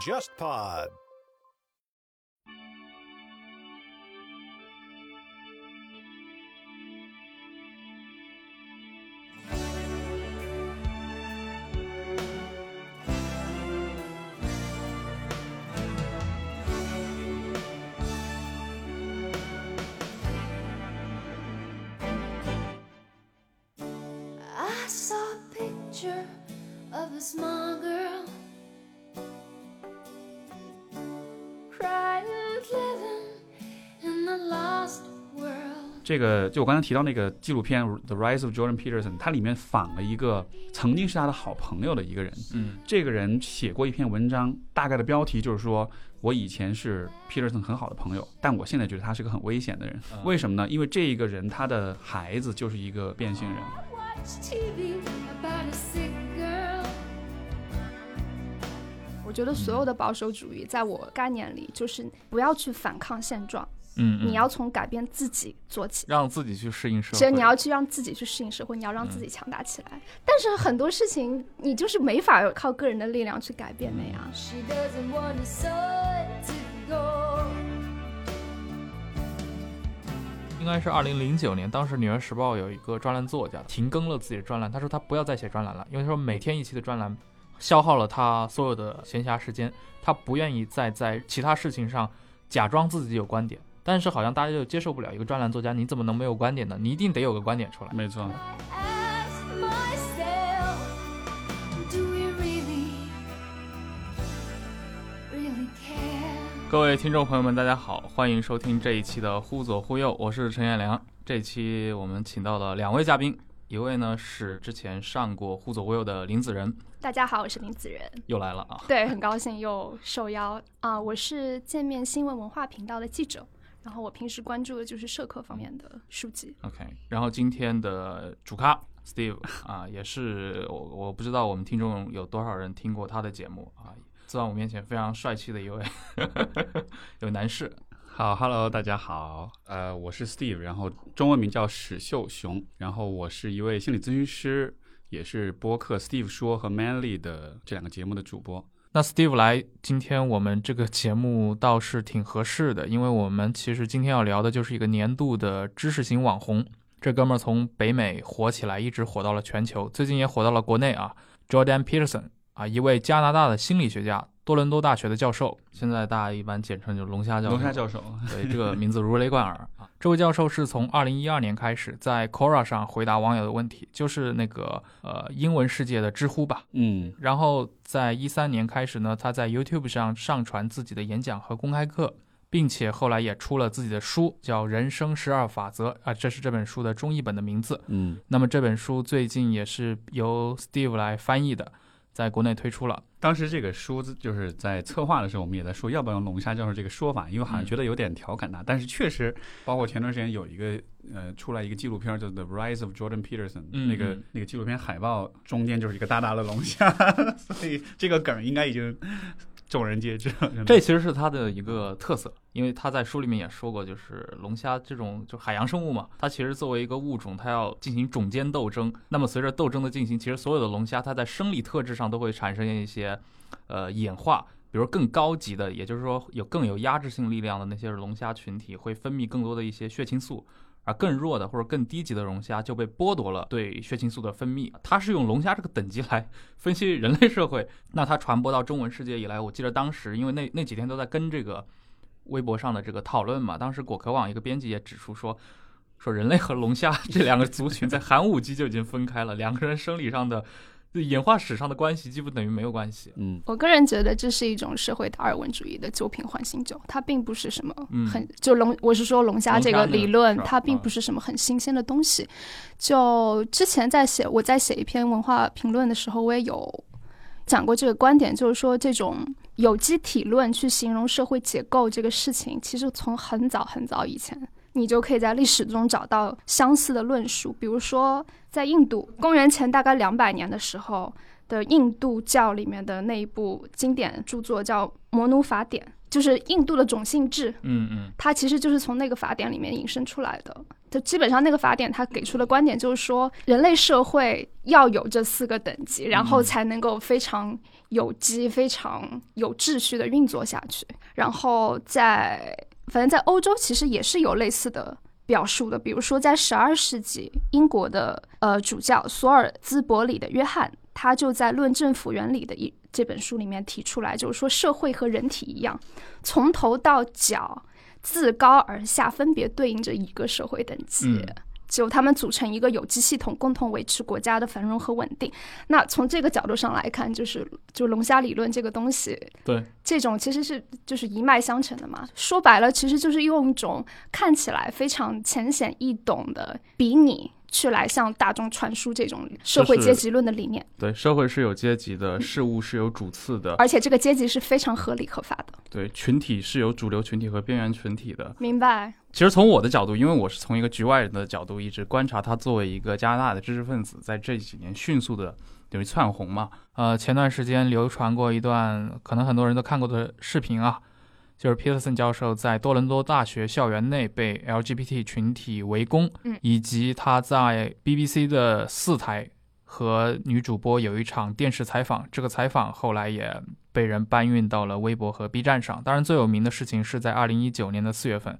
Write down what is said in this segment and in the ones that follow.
JustPod。这个就我刚才提到那个纪录片《The Rise of Jordan Peterson》，它里面仿了一个曾经是他的好朋友的一个人。嗯这个人写过一篇文章，大概的标题就是说我以前是 Peterson 很好的朋友，但我现在觉得他是个很危险的人。嗯为什么呢？因为这一个人他的孩子就是一个变性人。Watch TV about a sick girl. 我觉得所有的保守主义，在我概念里，就是不要去反抗现状，嗯，嗯你要从改变自己做起。让自己去适应社会。其实你要去让自己去适应社会，你要让自己强大起来。但是很多事情你就是没法靠个人的力量去改变的呀。应该是二零零九年，当时《纽约时报》有一个专栏作家停更了自己的专栏，他说他不要再写专栏了，因为他说每天一期的专栏消耗了他所有的闲暇时间，他不愿意再在其他事情上假装自己有观点。但是好像大家就接受不了一个专栏作家，你怎么能没有观点呢？你一定得有个观点出来。没错，I ask myself, do we really, really care? 各位听众朋友们，大家好，欢迎收听这一期的《忽左忽右》，我是陈彦良。这一期我们请到了两位嘉宾，一位呢是之前上过《忽左忽右》的林子仁，大家好，我是林子仁，又来了啊。对，很高兴又受邀啊、我是界面新闻文化频道的记者，然后我平时关注的就是社科方面的书籍。OK，然后今天的主咖 Steve 啊，也是我我不知道我们听众有多少人听过他的节目啊，坐在我面前非常帅气的一位 有男士。好，Hello，大家好，呃，我是 Steve，然后中文名叫史秀雄，然后我是一位心理咨询师，也是播客 Steve 说和 Manly 的这两个节目的主播。那 Steve 来，今天我们这个节目倒是挺合适的，因为我们其实今天要聊的就是一个年度的知识型网红。这哥们儿从北美火起来，一直火到了全球，最近也火到了国内啊。Jordan Peterson 啊，一位加拿大的心理学家，多伦多大学的教授，现在大家一般简称就是龙虾教授。龙虾教授，对，这个名字如雷贯耳啊。这位教授是从二零一二年开始在 Quora 上回答网友的问题，就是那个呃英文世界的知乎吧。嗯然后在一三年开始呢，他在 YouTube 上上传自己的演讲和公开课，并且后来也出了自己的书，叫《人生十二法则》啊，这是这本书的中译本的名字。嗯那么这本书最近也是由 Steve 来翻译的，在国内推出了。当时这个书就是在策划的时候，我们也在说要不要用龙虾教授这个说法，因为好像嗯觉得有点调侃他。但是确实，包括前段时间有一个呃出来一个纪录片叫《The Rise of Jordan Peterson》，嗯那个嗯那个纪录片海报中间就是一个大大的龙虾，所以这个梗应该已经众人皆知。这其实是它的一个特色，因为他在书里面也说过，就是龙虾这种就海洋生物嘛，它其实作为一个物种，它要进行种间斗争。那么随着斗争的进行，其实所有的龙虾它在生理特质上都会产生一些呃演化。比如更高级的，也就是说有更有压制性力量的那些龙虾群体，会分泌更多的一些血清素，而更弱的或者更低级的龙虾就被剥夺了对血清素的分泌。它是用龙虾这个等级来分析人类社会。那它传播到中文世界以来，我记得当时因为那那几天都在跟这个微博上的这个讨论嘛，当时果壳网一个编辑也指出说。说人类和龙虾 这两个族群在 寒武纪就已经分开了，两个人生理上的、演化史上的关系几乎等于没有关系。嗯我个人觉得这是一种社会达尔文主义的旧瓶换新酒，它并不是什么嗯很、就龙，我是说龙虾这个理论它并不是什么很新鲜的东西。就之前在写我在写一篇文化评论的时候，我也有讲过这个观点，就是说这种有机体论去形容社会结构这个事情，其实从很早很早以前。你就可以在历史中找到相似的论述，比如说在印度，公元前大概两百年的时候的印度教里面的那一部经典著作叫《摩奴法典》，就是印度的种姓制，嗯嗯它其实就是从那个法典里面引申出来的。就基本上那个法典它给出的观点就是说，人类社会要有这四个等级，然后才能够非常有机、非常有秩序的运作下去。然后在反正在欧洲其实也是有类似的表述的，比如说在十二世纪，英国的呃主教索尔兹伯里的约翰，他就在《论政府原理》的一这本书里面提出来，就是说社会和人体一样，从头到脚。自高而下，分别对应着一个社会等级，就他们组成一个有机系统，共同维持国家的繁荣和稳定。那从这个角度上来看，就是就龙虾理论这个东西，对这种其实是就是一脉相承的嘛。说白了，其实就是用一种看起来非常浅显易懂的比拟。去来向大众传输这种社会阶级论的理念。对，社会是有阶级的，事物是有主次的，而且这个阶级是非常合理合法的。对，群体是有主流群体和边缘群体的。明白。其实从我的角度，因为我是从一个局外人的角度一直观察他作为一个加拿大的知识分子，在这几年迅速的等于窜红嘛。呃，前段时间流传过一段可能很多人都看过的视频啊。就是 Peterson 教授在多伦多大学校园内被 LGBT 群体围攻，嗯，以及他在 BBC 的四台和女主播有一场电视采访，这个采访后来也被人搬运到了微博和 B 站上。当然，最有名的事情是在二零一九年的四月份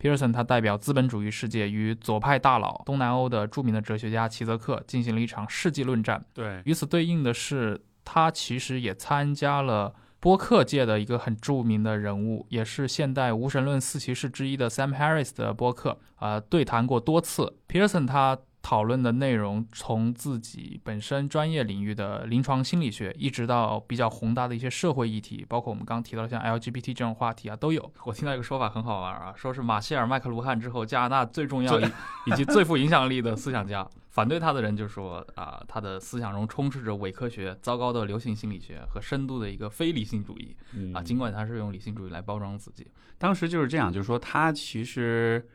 ，Peterson 他代表资本主义世界与左派大佬、东南欧的著名的哲学家齐泽克进行了一场世纪论战。对，与此对应的是，他其实也参加了。播客界的一个很著名的人物，也是现代无神论四骑士之一的 Sam Harris 的播客，呃，对谈过多次。Pearson 他讨论的内容，从自己本身专业领域的临床心理学，一直到比较宏大的一些社会议题，包括我们刚提到像 LGBT 这种话题啊，都有。我听到一个说法很好玩啊，说是马歇尔·麦克卢汉之后，加拿大最重要以及最富影响力的思想家。反对他的人就说啊，他的思想中充斥着伪科学、糟糕的流行心理学和深度的一个非理性主义啊。尽管他是用理性主义来包装自己，当时就是这样，就是说他其实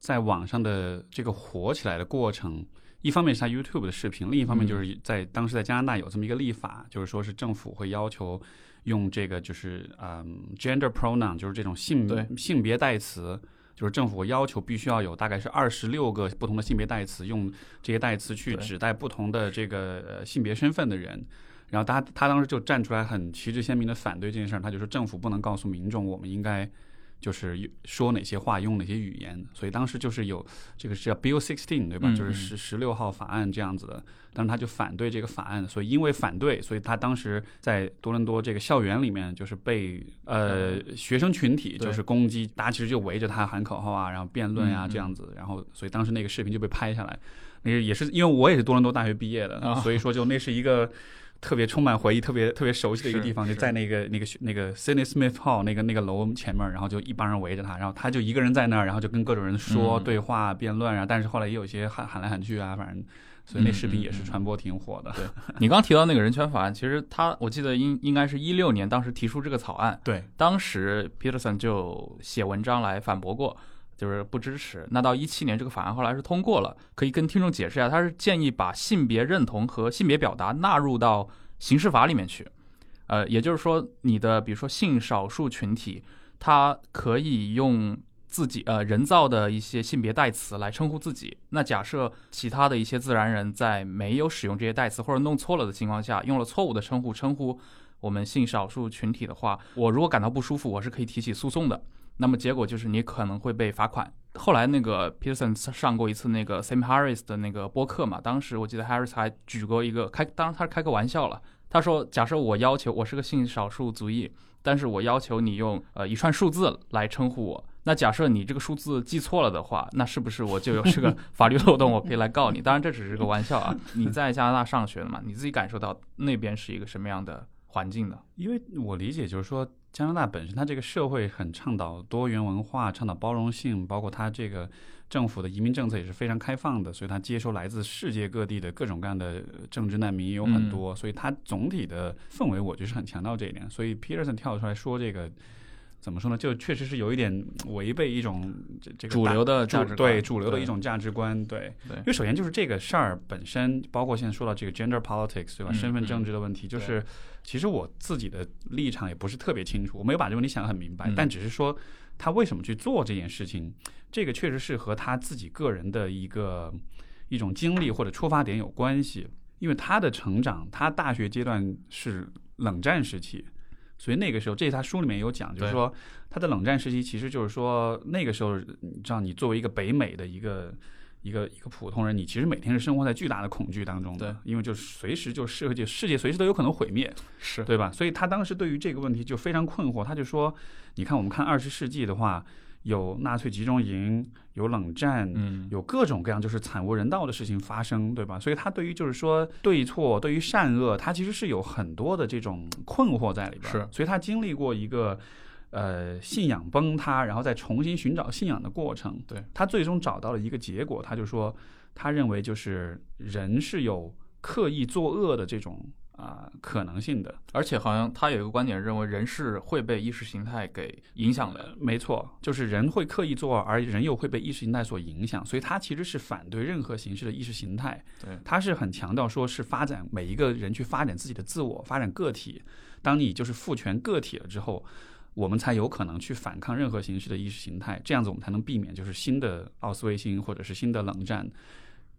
在网上的这个火起来的过程，一方面是他 YouTube 的视频，另一方面就是在当时在加拿大有这么一个立法，就是说是政府会要求用这个就是嗯 gender pronoun，就是这种性性别代词。就是政府要求必须要有大概是二十六个不同的性别代词，用这些代词去指代不同的这个性别身份的人。然后他他当时就站出来很旗帜鲜明的反对这件事儿，他就说政府不能告诉民众我们应该。就是说哪些话用哪些语言，所以当时就是有这个是叫 Bill Sixteen 对吧？就是十十六号法案这样子的，但是他就反对这个法案，所以因为反对，所以他当时在多伦多这个校园里面就是被呃学生群体就是攻击，大家其实就围着他喊口号啊，然后辩论啊这样子，然后所以当时那个视频就被拍下来，那个也是因为我也是多伦多大学毕业的，所以说就那是一个。特别充满回忆、特别特别熟悉的一个地方，就在那个那个那个 Sydney Smith Hall 那个那个楼前面，然后就一帮人围着他，然后他就一个人在那儿，然后就跟各种人说对话、辩论啊。但是后来也有一些喊喊来喊去啊，反正，所以那视频也是传播挺火的。对 你刚提到那个人权法案，其实他我记得应应该是一六年当时提出这个草案，对，当时 Peterson 就写文章来反驳过。就是不支持。那到一七年，这个法案后来是通过了。可以跟听众解释一下，他是建议把性别认同和性别表达纳入到刑事法里面去。呃，也就是说，你的比如说性少数群体，他可以用自己呃人造的一些性别代词来称呼自己。那假设其他的一些自然人在没有使用这些代词或者弄错了的情况下，用了错误的称呼称呼我们性少数群体的话，我如果感到不舒服，我是可以提起诉讼的。那么结果就是你可能会被罚款。后来那个 Peterson 上过一次那个 Sam Harris 的那个播客嘛，当时我记得 Harris 还举过一个开，当然他是开个玩笑了。他说：“假设我要求我是个性少数族裔，但是我要求你用呃一串数字来称呼我，那假设你这个数字记错了的话，那是不是我就有这个 法律漏洞，我可以来告你？当然这只是个玩笑啊。你在加拿大上学的嘛，你自己感受到那边是一个什么样的环境呢？因为我理解就是说。”加拿大本身，它这个社会很倡导多元文化，倡导包容性，包括它这个政府的移民政策也是非常开放的，所以它接收来自世界各地的各种各样的政治难民也有很多，所以它总体的氛围我觉得是很强调这一点。所以 Peterson 跳出来说这个，怎么说呢？就确实是有一点违背一种这这个主流的主价值观对主流的一种价值观，对。对因为首先就是这个事儿本身，包括现在说到这个 gender politics 对吧？嗯身份政治的问题，就是其实我自己的立场也不是特别清楚，我没有把这个问题想得很明白，嗯但只是说他为什么去做这件事情，这个确实是和他自己个人的一个一种经历或者出发点有关系。因为他的成长，他大学阶段是冷战时期，所以那个时候，这是他书里面有讲，就是说他的冷战时期，其实就是说那个时候，你知道，你作为一个北美的一个一个一个普通人，你其实每天是生活在巨大的恐惧当中的，对。因为就是随时就世界世界随时都有可能毁灭，是。对吧？所以他当时对于这个问题就非常困惑，他就说，你看我们看二十世纪的话，有纳粹集中营，有冷战，嗯有各种各样就是惨无人道的事情发生，对吧？所以他对于就是说对错、对于善恶，他其实是有很多的这种困惑在里边儿。是所以他经历过一个呃信仰崩塌，然后再重新寻找信仰的过程。对他最终找到了一个结果，他就说他认为就是人是有刻意作恶的这种啊、可能性的。而且好像他有一个观点认为人是会被意识形态给影响的，没错，就是人会刻意做，而人又会被意识形态所影响，所以他其实是反对任何形式的意识形态。对他是很强调说是发展每一个人去发展自己的自我，发展个体。当你就是赋权个体了之后，我们才有可能去反抗任何形式的意识形态，这样子我们才能避免就是新的奥斯维辛或者是新的冷战。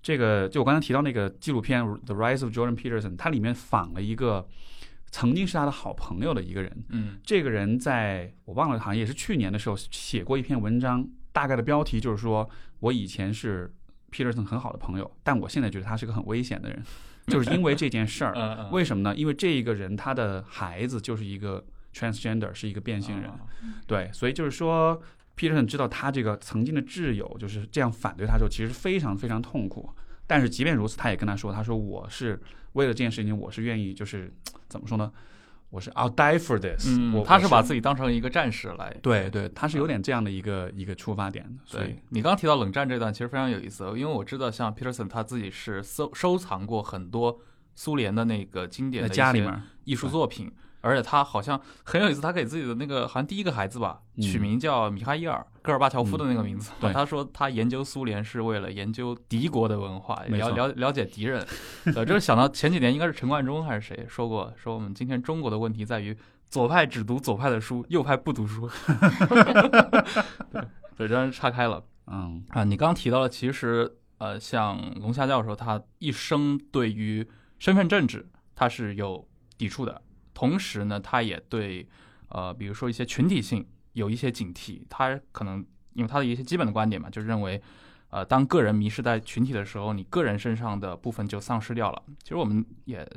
这个就我刚才提到那个纪录片《The Rise of Jordan Peterson》，它里面仿了一个曾经是他的好朋友的一个人，嗯这个人在我忘了，好像也是去年的时候写过一篇文章，大概的标题就是说我以前是 Peterson 很好的朋友，但我现在觉得他是个很危险的人，就是因为这件事儿。为什么呢？因为这一个人他的孩子就是一个 transgender，是一个变性人，啊对，所以就是说 Peterson 知道他这个曾经的挚友就是这样反对他的时候，其实非常非常痛苦。但是即便如此，他也跟他说：“他说我是为了这件事情，我是愿意，就是怎么说呢？我是 I'll die for this。嗯，他是把自己当成一个战士来。对对，他是有点这样的一个一个出发点的。所以对你刚刚提到冷战这段，其实非常有意思，因为我知道像 Peterson 他自己是收收藏过很多苏联的那个经典在的一些家里面，艺术作品，而且他好像很有意思，他给自己的那个好像第一个孩子吧，嗯取名叫米哈伊尔·戈尔巴乔夫的那个名字。他说他研究苏联是为了研究敌国的文化，了了了解敌人。呃，这是想到前几年应该是陈冠中还是谁说过，说我们今天中国的问题在于左派只读左派的书，右派不读书。对，对，这样岔开了。嗯啊，你刚刚提到了，其实呃，像龙虾教授，他一生对于身份政治他是有抵触的，同时呢，他也对呃，比如说一些群体性有一些警惕。他可能因为他的一些基本的观点嘛，就认为，呃，当个人迷失在群体的时候，你个人身上的部分就丧失掉了。其实我们也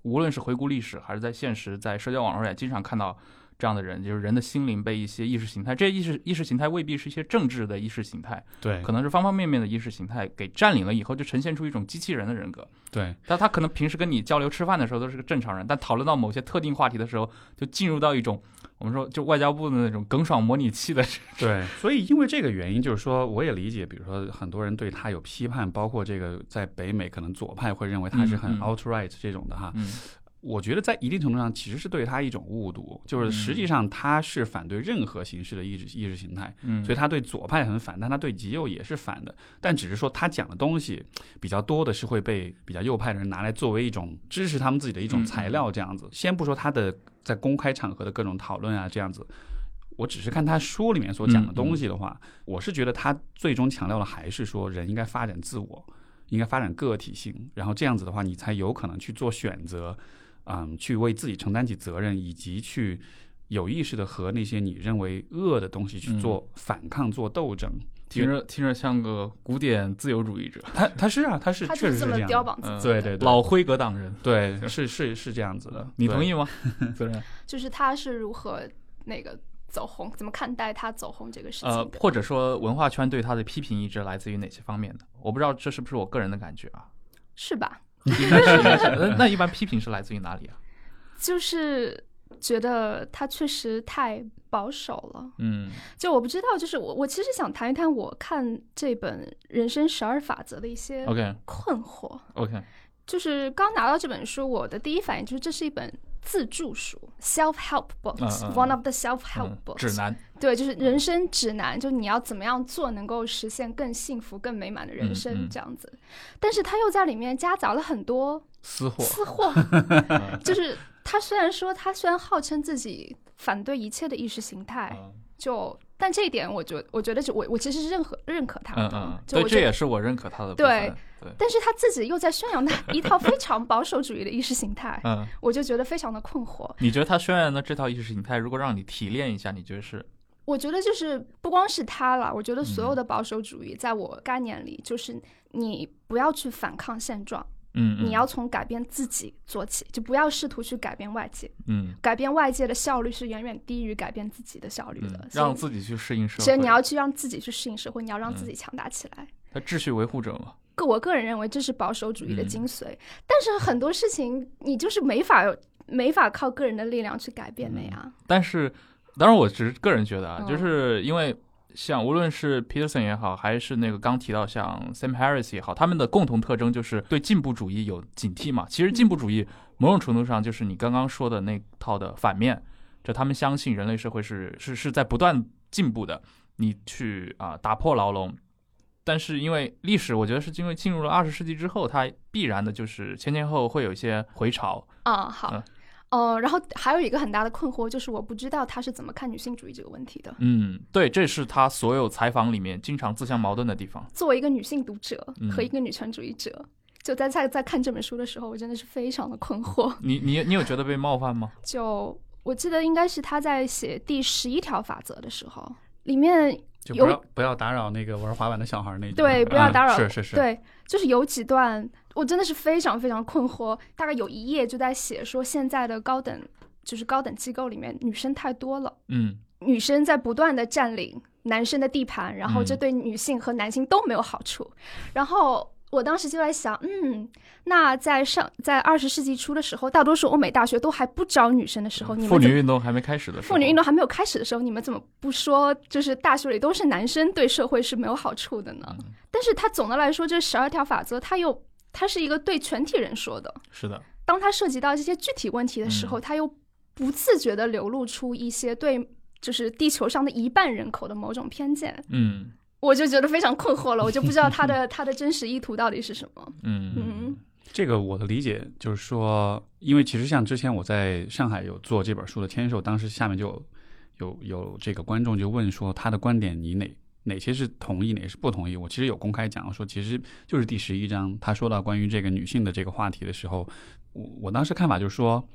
无论是回顾历史，还是在现实，在社交网络上也经常看到。这样的人，就是人的心灵被一些意识形态，这些意识意识形态未必是一些政治的意识形态，对可能是方方面面的意识形态给占领了以后，就呈现出一种机器人的人格。对但他可能平时跟你交流吃饭的时候都是个正常人，但讨论到某些特定话题的时候，就进入到一种我们说就外交部的那种耿爽模拟器的。对，所以因为这个原因，就是说我也理解，比如说很多人对他有批判，包括这个在北美可能左派会认为他是很嗯嗯 alt right 这种的哈。嗯我觉得在一定程度上其实是对他一种误读，就是实际上他是反对任何形式的意识意识形态，嗯，所以他对左派很反，但他对极右也是反的。但只是说他讲的东西比较多的是会被比较右派的人拿来作为一种支持他们自己的一种材料，这样子。先不说他的在公开场合的各种讨论啊，这样子。我只是看他书里面所讲的东西的话，我是觉得他最终强调的还是说人应该发展自我，应该发展个体性，然后这样子的话，你才有可能去做选择，嗯，去为自己承担起责任，以及去有意识的和那些你认为恶的东西去做反抗、做斗争。听着听着像个古典自由主义者，他他是啊，他是他就是这么确实是这样。标榜自己，对对，老辉格党人，对是是是这样子的，你同意吗？责任就是他是如何那个走红，怎么看待他走红这个事情呃，或者说文化圈对他的批评一直来自于哪些方面的？我不知道这是不是我个人的感觉啊。是吧？应该是，应该是。那那一般 批评是来自于哪里啊？就是觉得他确实太保守了。嗯就我不知道，就是我我其实想谈一谈我看这本《人生十二法则》的一些，OK 困惑。OK，就是刚拿到这本书，我的第一反应就是这是一本自助书 （self help 嗯 books），one、嗯。of the self help 嗯 books，、指南，对，就是人生指南，就你要怎么样做能够实现更幸福、更美满的人嗯生嗯这样子。但是他又在里面夹杂了很多私货，私货，嗯 就是他虽然说他虽然号称自己反对一切的意识形态，嗯。就但这一点我觉我觉得就我我其实是认可认可他的，嗯嗯，对，这也是我认可他的部对分，对，但是他自己又在宣扬他一套非常保守主义的意识形态，嗯，我就觉得非常的困惑。你觉得他宣扬的这套意识形态，如果让你提炼一下，你觉得是？我觉得就是不光是他了，我觉得所有嗯的保守主义，在我概念里，就是你不要去反抗现状，嗯，嗯你要从改变自己做起，就不要试图去改变外界。嗯改变外界的效率是远远低于改变自己的效率的嗯，，让自己去适应社会。所以你要去让自己去适应社会，你要让自嗯己强大起来。他秩序维护者嘛，个我个人认为这是保守主义的嗯精髓，但是很多事情你就是没法没法靠个人的力量去改变的呀。但是，当然，我只是个人觉得啊，嗯就是因为像无论是 Peterson 也好，还是那个刚提到像 Sam Harris 也好，他们的共同特征就是对进步主义有警惕嘛。其实进步主义某种程度上就是你刚刚说的那套的反面，就他们相信人类社会是是是在不断进步的，你去啊、打破牢笼。但是因为历史，我觉得是因为进入了二十世纪之后，它必然的就是前前后后会有一些回潮。啊、好嗯。哦、然后还有一个很大的困惑就是，我不知道他是怎么看女性主义这个问题的。嗯，对，这是他所有采访里面经常自相矛盾的地方。作为一个女性读者嗯和一个女权主义者，就在在在看这本书的时候，我真的是非常的困惑。你你你有觉得被冒犯吗？就我记得应该是他在写第十一条法则的时候，里面有就不要不要打扰那个玩滑板的小孩那句。对不要打扰啊是是是，对，就是有几段我真的是非常非常困惑，大概有一页就在写说现在的高等就是高等机构里面女生太多了，嗯女生在不断的占领男生的地盘，然后这嗯对女性和男性都没有好处。然后我当时就在想，嗯，那在上在二十世纪初的时候，大多数欧美大学都还不招女生的时候，你妇们妇女运动还没开始的时候，妇女运动还没有开始的时候，你们怎么不说就是大学里都是男生，对社会是没有好处的呢？嗯但是它总的来说，这十二条法则，它又它是一个对全体人说的。是的，当它涉及到这些具体问题的时候，嗯。它又不自觉地流露出一些对就是地球上的一半人口的某种偏见，嗯。我就觉得非常困惑了，我就不知道它的 它的真实意图到底是什么。嗯。嗯。这个我的理解就是说，因为其实像之前我在上海有做这本书的签售，当时下面就有有有这个观众就问说，他的观点你哪哪些是同意，哪些是不同意？我其实有公开讲说，其实就是第十一章他说到关于这个女性的这个话题的时候，我我当时看法就是说，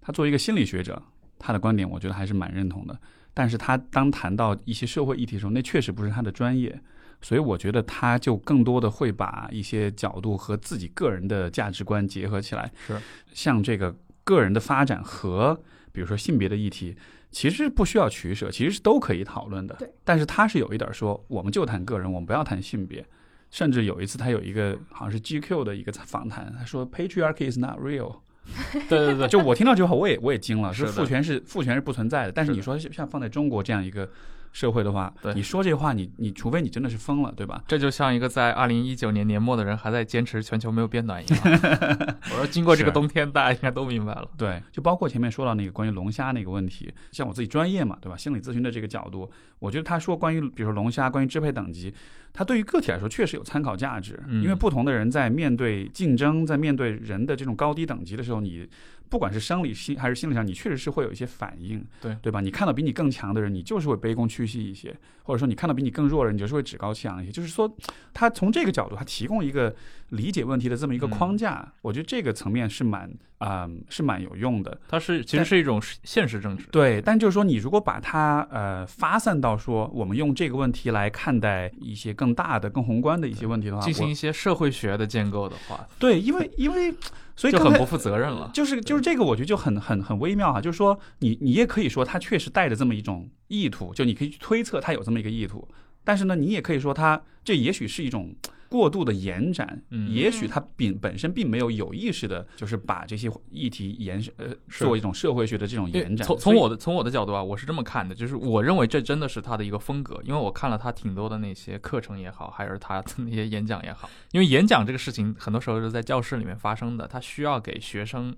他作为一个心理学者，他的观点我觉得还是蛮认同的。但是他当谈到一些社会议题的时候，那确实不是他的专业，所以我觉得他就更多的会把一些角度和自己个人的价值观结合起来，是像这个个人的发展和比如说性别的议题，其实不需要取舍，其实是都可以讨论的。对，但是他是有一点说，我们就谈个人，我们不要谈性别。甚至有一次，他有一个好像是 GQ 的一个访谈，他说 “patriarchy is not real”，对对对，就我听到这句话，我也我也惊了，是父权是父权是不存在的。但是你说像放在中国这样一个社会的话对，你说这话，你你除非你真的是疯了，对吧？这就像一个在二零一九年年末的人还在坚持全球没有变暖一样。我说经过这个冬天，大家应该都明白了。对，就包括前面说到那个关于龙虾那个问题，像我自己专业嘛，对吧？心理咨询的这个角度，我觉得他说关于比如说龙虾，关于支配等级，它对于个体来说确实有参考价值，嗯因为不同的人在面对竞争，在面对人的这种高低等级的时候，你不管是生理心还是心理上，你确实是会有一些反应，对对吧？你看到比你更强的人，你就是会卑躬屈膝一些，或者说你看到比你更弱的人，你就是会趾高气扬一些。就是说，他从这个角度，他提供一个理解问题的这么一个嗯框架，我觉得这个层面是蛮啊、是蛮有用的。它是其实是一种现实政治。对，但就是说，你如果把它呃发散到说，我们用这个问题来看待一些更大的、更宏观的一些问题的话，进行一些社会学的建构的话，对，因为因为所以就很不负责任了。就是就是这个，我觉得就很很很微妙哈。就是说，你你也可以说它确实带着这么一种意图，就你可以去推测它有这么一个意图，但是呢，你也可以说它这也许是一种过度的延展，嗯也许他并本身并没有有意识的，就是把这些议题延伸呃是做一种社会学的这种延展。从从我的从我的角度啊，我是这么看的，就是我认为这真的是他的一个风格，因为我看了他挺多的那些课程也好，还是他的那些演讲也好，因为演讲这个事情很多时候是在教室里面发生的，他需要给学生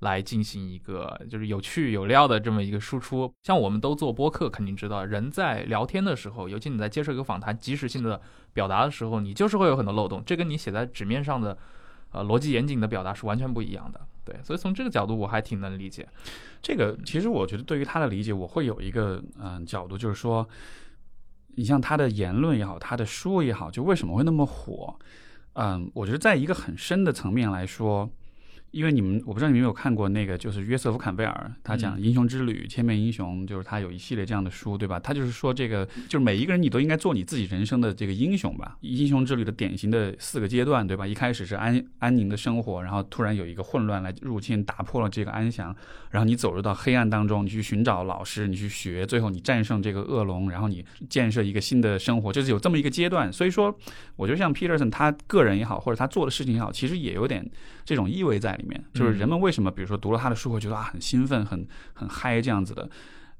来进行一个就是有趣有料的这么一个输出。像我们都做播客，肯定知道，人在聊天的时候，尤其你在接受一个访谈、及时性的表达的时候，你就是会有很多漏洞，这跟你写在纸面上的，呃，逻辑严谨的表达是完全不一样的。对，所以从这个角度，我还挺能理解。这个其实我觉得对于他的理解，我会有一个嗯角度，就是说，你像他的言论也好，他的书也好，就为什么会那么火？嗯，我觉得在一个很深的层面来说。因为你们，我不知道你们有没有看过那个，就是约瑟夫·坎贝尔，他讲《英雄之旅》《千面英雄》，就是他有一系列这样的书，对吧？他就是说，这个就是每一个人，你都应该做你自己人生的这个英雄吧。英雄之旅的典型的四个阶段，对吧？一开始是安安宁的生活，然后突然有一个混乱来入侵，打破了这个安详，然后你走入到黑暗当中，你去寻找老师，你去学，最后你战胜这个恶龙，然后你建设一个新的生活，就是有这么一个阶段。所以说，我觉得像 Peterson 他个人也好，或者他做的事情也好，其实也有点这种意味在里面。就是人们为什么，比如说读了他的书会觉得啊很兴奋、很很嗨这样子的，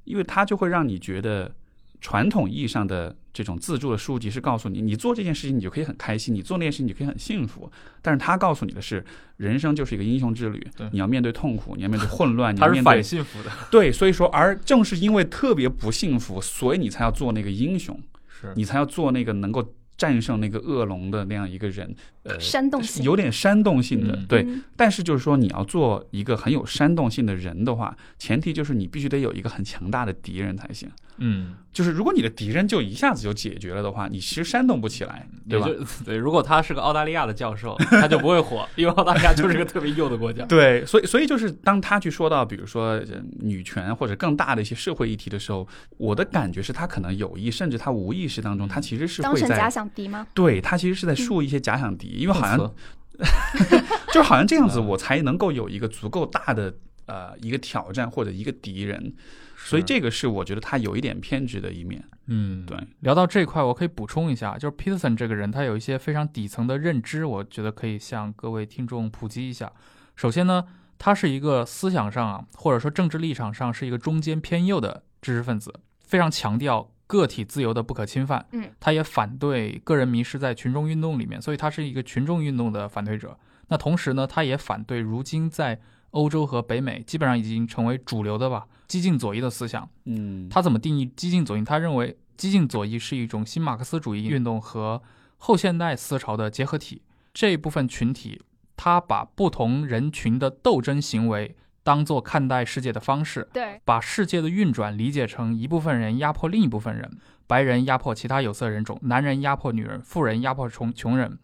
因为他就会让你觉得传统意义上的这种自助的书籍是告诉你，你做这件事情你就可以很开心，你做那件事情你就可以很幸福。但是他告诉你的是，人生就是一个英雄之旅，你要面对痛苦，你要面对混乱，你要面对反幸福的。对，所以说，而正是因为特别不幸福，所以你才要做那个英雄，是你才要做那个能够。战胜那个恶龙的那样一个人，呃，煽动性有点煽动性的，嗯对。嗯但是就是说，你要做一个很有煽动性的人的话，前提就是你必须得有一个很强大的敌人才行。嗯，就是如果你的敌人就一下子就解决了的话，你其实煽动不起来，对吧 对，如果他是个澳大利亚的教授，他就不会火，因为澳大利亚就是个特别右的国家。对，所以所以就是当他去说到，比如说呃女权或者更大的一些社会议题的时候，我的感觉是他可能有意，甚至他无意识当中，他其实是会当成假在想敌吗？对他其实是在树一些假想敌，因为好像 就是好像这样子，嗯我才能够有一个足够大的呃一个挑战或者一个敌人，所以这个是我觉得他有一点偏执的一面。嗯，对。聊到这一块，我可以补充一下，就是 Peterson 这个人，他有一些非常底层的认知，我觉得可以向各位听众普及一下。首先呢，他是一个思想上啊，或者说政治立场上是一个中间偏右的知识分子，非常强调个体自由的不可侵犯。嗯，他也反对个人迷失在群众运动里面，所以他是一个群众运动的反对者。那同时呢，他也反对如今在欧洲和北美基本上已经成为主流的吧激进左翼的思想。嗯，他怎么定义激进左翼？他认为激进左翼是一种新马克思主义运动和后现代思潮的结合体。这一部分群体，他把不同人群的斗争行为当做看待世界的方式，对，把世界的运转理解成一部分人压迫另一部分人，白人压迫其他有色人种，男人压迫女人，富人压迫穷穷人，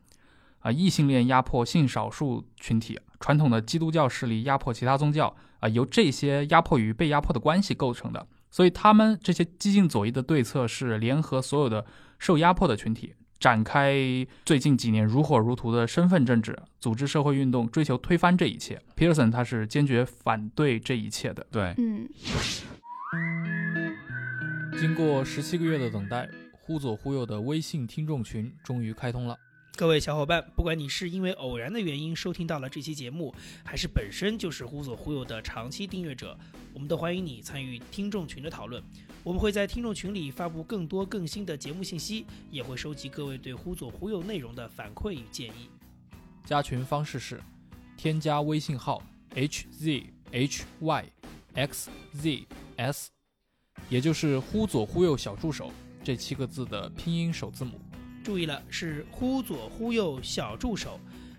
啊，异性恋压迫性少数群体，传统的基督教势力压迫其他宗教，啊，由这些压迫与被压迫的关系构成的。所以，他们这些激进左翼的对策是联合所有的受压迫的群体，展开最近几年如火如荼的身份政治，组织社会运动，追求推翻这一切。Peterson 他是坚决反对这一切的。对，嗯，经过十七个月的等待，忽左忽右的微信听众群终于开通了。各位小伙伴，不管你是因为偶然的原因收听到了这期节目，还是本身就是忽左忽右的长期订阅者，我们都欢迎你参与听众群的讨论。我们会在听众群里发布更多更新的节目信息，也会收集各位对忽左忽右内容的反馈与建议。加群方式是添加微信号 h z h y x z s，也就是忽左忽右小助手这七个字的拼音首字母。注意了，是忽左忽右小助手，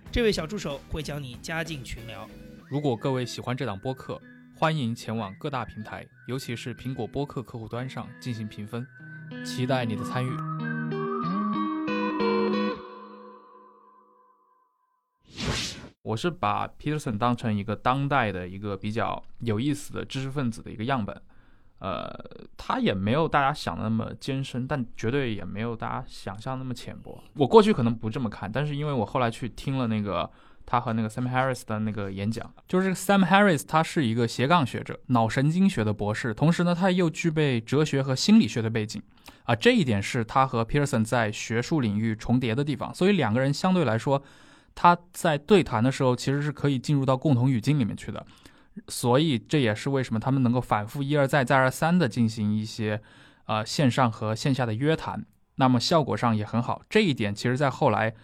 这位小助手会将你加进群聊。如果各位喜欢这档播客，欢迎前往各大平台，尤其是苹果播客客户端上进行评分，期待你的参与。我是把 Peterson 当成一个当代的一个比较有意思的知识分子的一个样本。呃，他也没有大家想的那么艰深，但绝对也没有大家想象那么浅薄。我过去可能不这么看，但是因为我后来去听了那个他和那个 Sam Harris 的那个演讲，就是 Sam Harris 他是一个斜杠学者，脑神经学的博士，同时呢，他又具备哲学和心理学的背景啊，这一点是他和 Pearson 在学术领域重叠的地方，所以两个人相对来说，他在对谈的时候其实是可以进入到共同语境里面去的。所以这也是为什么他们能够反复一而再再而三的进行一些呃线上和线下的约谈，那么效果上也很好。这一点其实在后来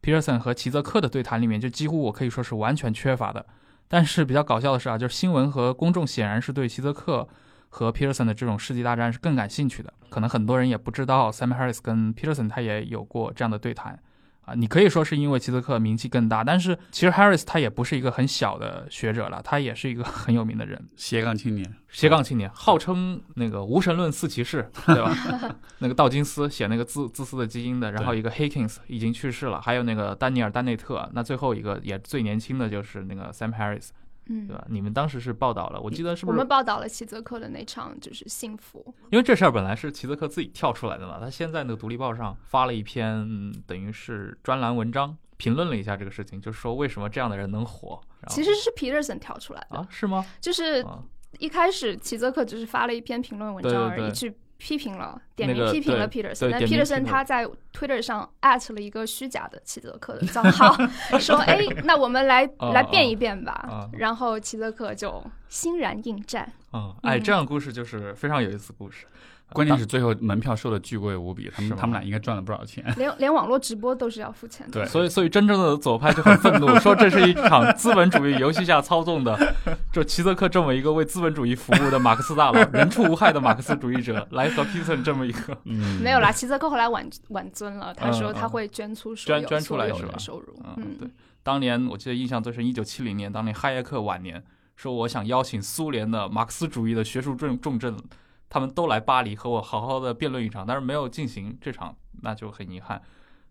皮尔森和齐泽克的对谈里面，就几乎我可以说是完全缺乏的。但是比较搞笑的是啊，就是新闻和公众显然是对齐泽克和皮尔森的这种世纪大战是更感兴趣的。可能很多人也不知道 Sam Harris 跟 Peterson 他也有过这样的对谈啊。你可以说是因为齐泽克名气更大，但是其实 Harris 他也不是一个很小的学者了，他也是一个很有名的人。斜杠青年，斜杠青年，号称那个无神论四骑士，对吧？那个道金斯写那个自自私的基因的，然后一个 Higgins 已经去世了，还有那个丹尼尔丹内特，那最后一个也最年轻的就是那个 Sam Harris，嗯对，吧？你们当时是报道了，我记得是不是我们？报道了齐泽克的那场就是幸福，因为这事儿本来是齐泽克自己跳出来的嘛，他先在那个独立报上发了一篇嗯等于是专栏文章，评论了一下这个事情，就是说为什么这样的人能火。其实是 Peterson 跳出来的，啊，是吗？就是啊，一开始齐泽克只是发了一篇评论文章而已，去批评了点名批评了对 Peterson，对但 Peterson 他在 Twitter 上艾特了一个虚假的齐泽克的账号，说哎，那我们来哦来变一变吧哦。然后齐泽克就欣然应战。嗯，哎，嗯这样的故事就是非常有意思的故事。关键是最后门票收的巨贵无比，他们他们俩应该赚了不少钱。连连网络直播都是要付钱的。对所以，所以真正的左派就很愤怒，说这是一场资本主义游戏下操纵的，就齐泽克这么一个为资本主义服务的马克思大佬，人畜无害的马克思主义者，来和 Peterson 这么一个，嗯，没有啦，齐泽克后来挽挽尊了，他说嗯他会捐出所有捐捐出来是吧收入。嗯，对。当年我记得印象最深，一九七零年，当年哈耶克晚年说，我想邀请苏联的马克思主义的学术重重镇，他们都来巴黎和我好好的辩论一场，但是没有进行这场，那就很遗憾。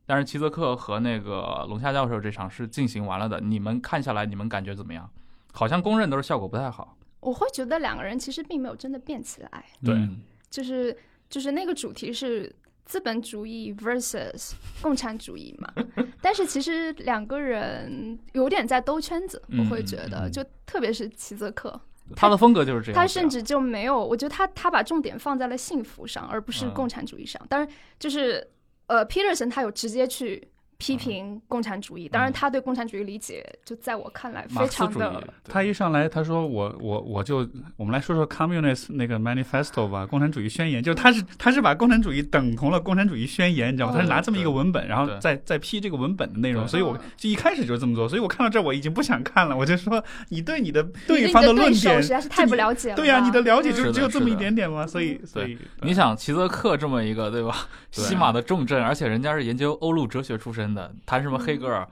但是齐泽克和那个龙虾教授这场是进行完了的，你们看下来，你们感觉怎么样？好像公认都是效果不太好。我会觉得两个人其实并没有真的变起来，对嗯就是就是那个主题是资本主义 versus 共产主义嘛，但是其实两个人有点在兜圈子，我会觉得，就特别是齐泽克，他的风格就是这样。他甚至就没有，我觉得他他把重点放在了幸福上，而不是嗯共产主义上。当然，就是呃，Peterson 他有直接去嗯批评共产主义，当然他对共产主义理解，就在我看来非常的，他一上来他说我我我就我们来说说 Communist 那个 Manifesto 吧，共产主义宣言，就是他是他是把共产主义等同了共产主义宣言，你知道吗？哦。他是拿这么一个文本，然后对。再再批这个文本的内容，所以我嗯就一开始就这么做，所以我看到这儿我已经不想看了，我就说你对你的对方的对论点手实在是太不了解了。对呀、你的了解嗯就只有这么一点点吗？所以所以你想齐泽克这么一个对吧，西马的重镇，而且人家是研究欧陆哲学出身的，谈什么黑格尔，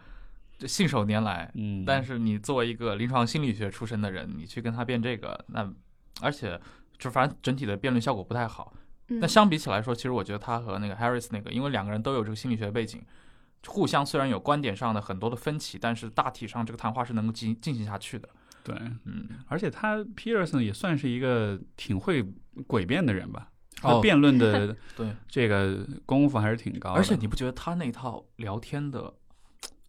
这信手拈来。嗯，但是你作为一个临床心理学出身的人，你去跟他辩这个，那而且就反正整体的辩论效果不太好。嗯那相比起来说，其实我觉得他和那个 Harris 那个，因为两个人都有这个心理学背景，互相虽然有观点上的很多的分歧，但是大体上这个谈话是能够进进行下去的。对，嗯，而且他 Peterson 也算是一个挺会诡辩的人吧，他哦辩论的 对，这个功夫还是挺高的。而且你不觉得他那套聊天的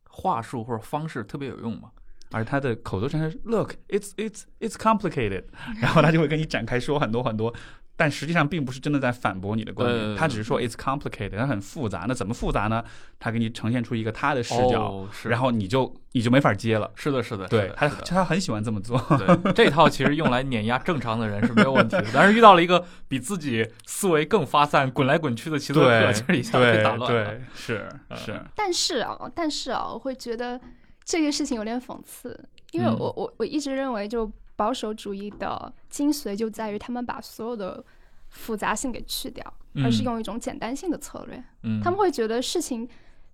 话术或者方式特别有用吗？而他的口头禅是 “Look, it's it's it's complicated”，然后他就会跟你展开说很多很多，但实际上并不是真的在反驳你的观点，他只是说 “it's complicated”，它很复杂。那怎么复杂呢？他给你呈现出一个他的视角，然后你就你就没法接了。是的，是的，对他，他很喜欢这么做。对，这套其实用来碾压正常的人是没有问题的，但是遇到了一个比自己思维更发散、滚来滚去的齐泽克，其实一下被对打乱了。对，是嗯是，但是啊，但是啊，我会觉得这个事情有点讽刺，因为嗯我、我我一直认为，就保守主义的精髓就在于他们把所有的复杂性给去掉，而是嗯。用一种简单性的策略。嗯，他们会觉得事情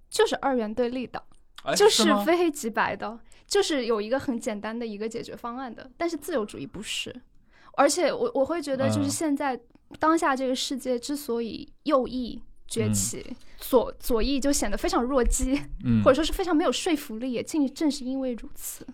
就是二元对立的，哎就是非黑即白的，就是有一个很简单的一个解决方案的。但是自由主义不是，而且我我会觉得，就是嗯。现在当下这个世界之所以右翼崛嗯。起，左左翼就显得非常弱鸡，嗯，或者说是非常没有说服力，也正正是因为如此。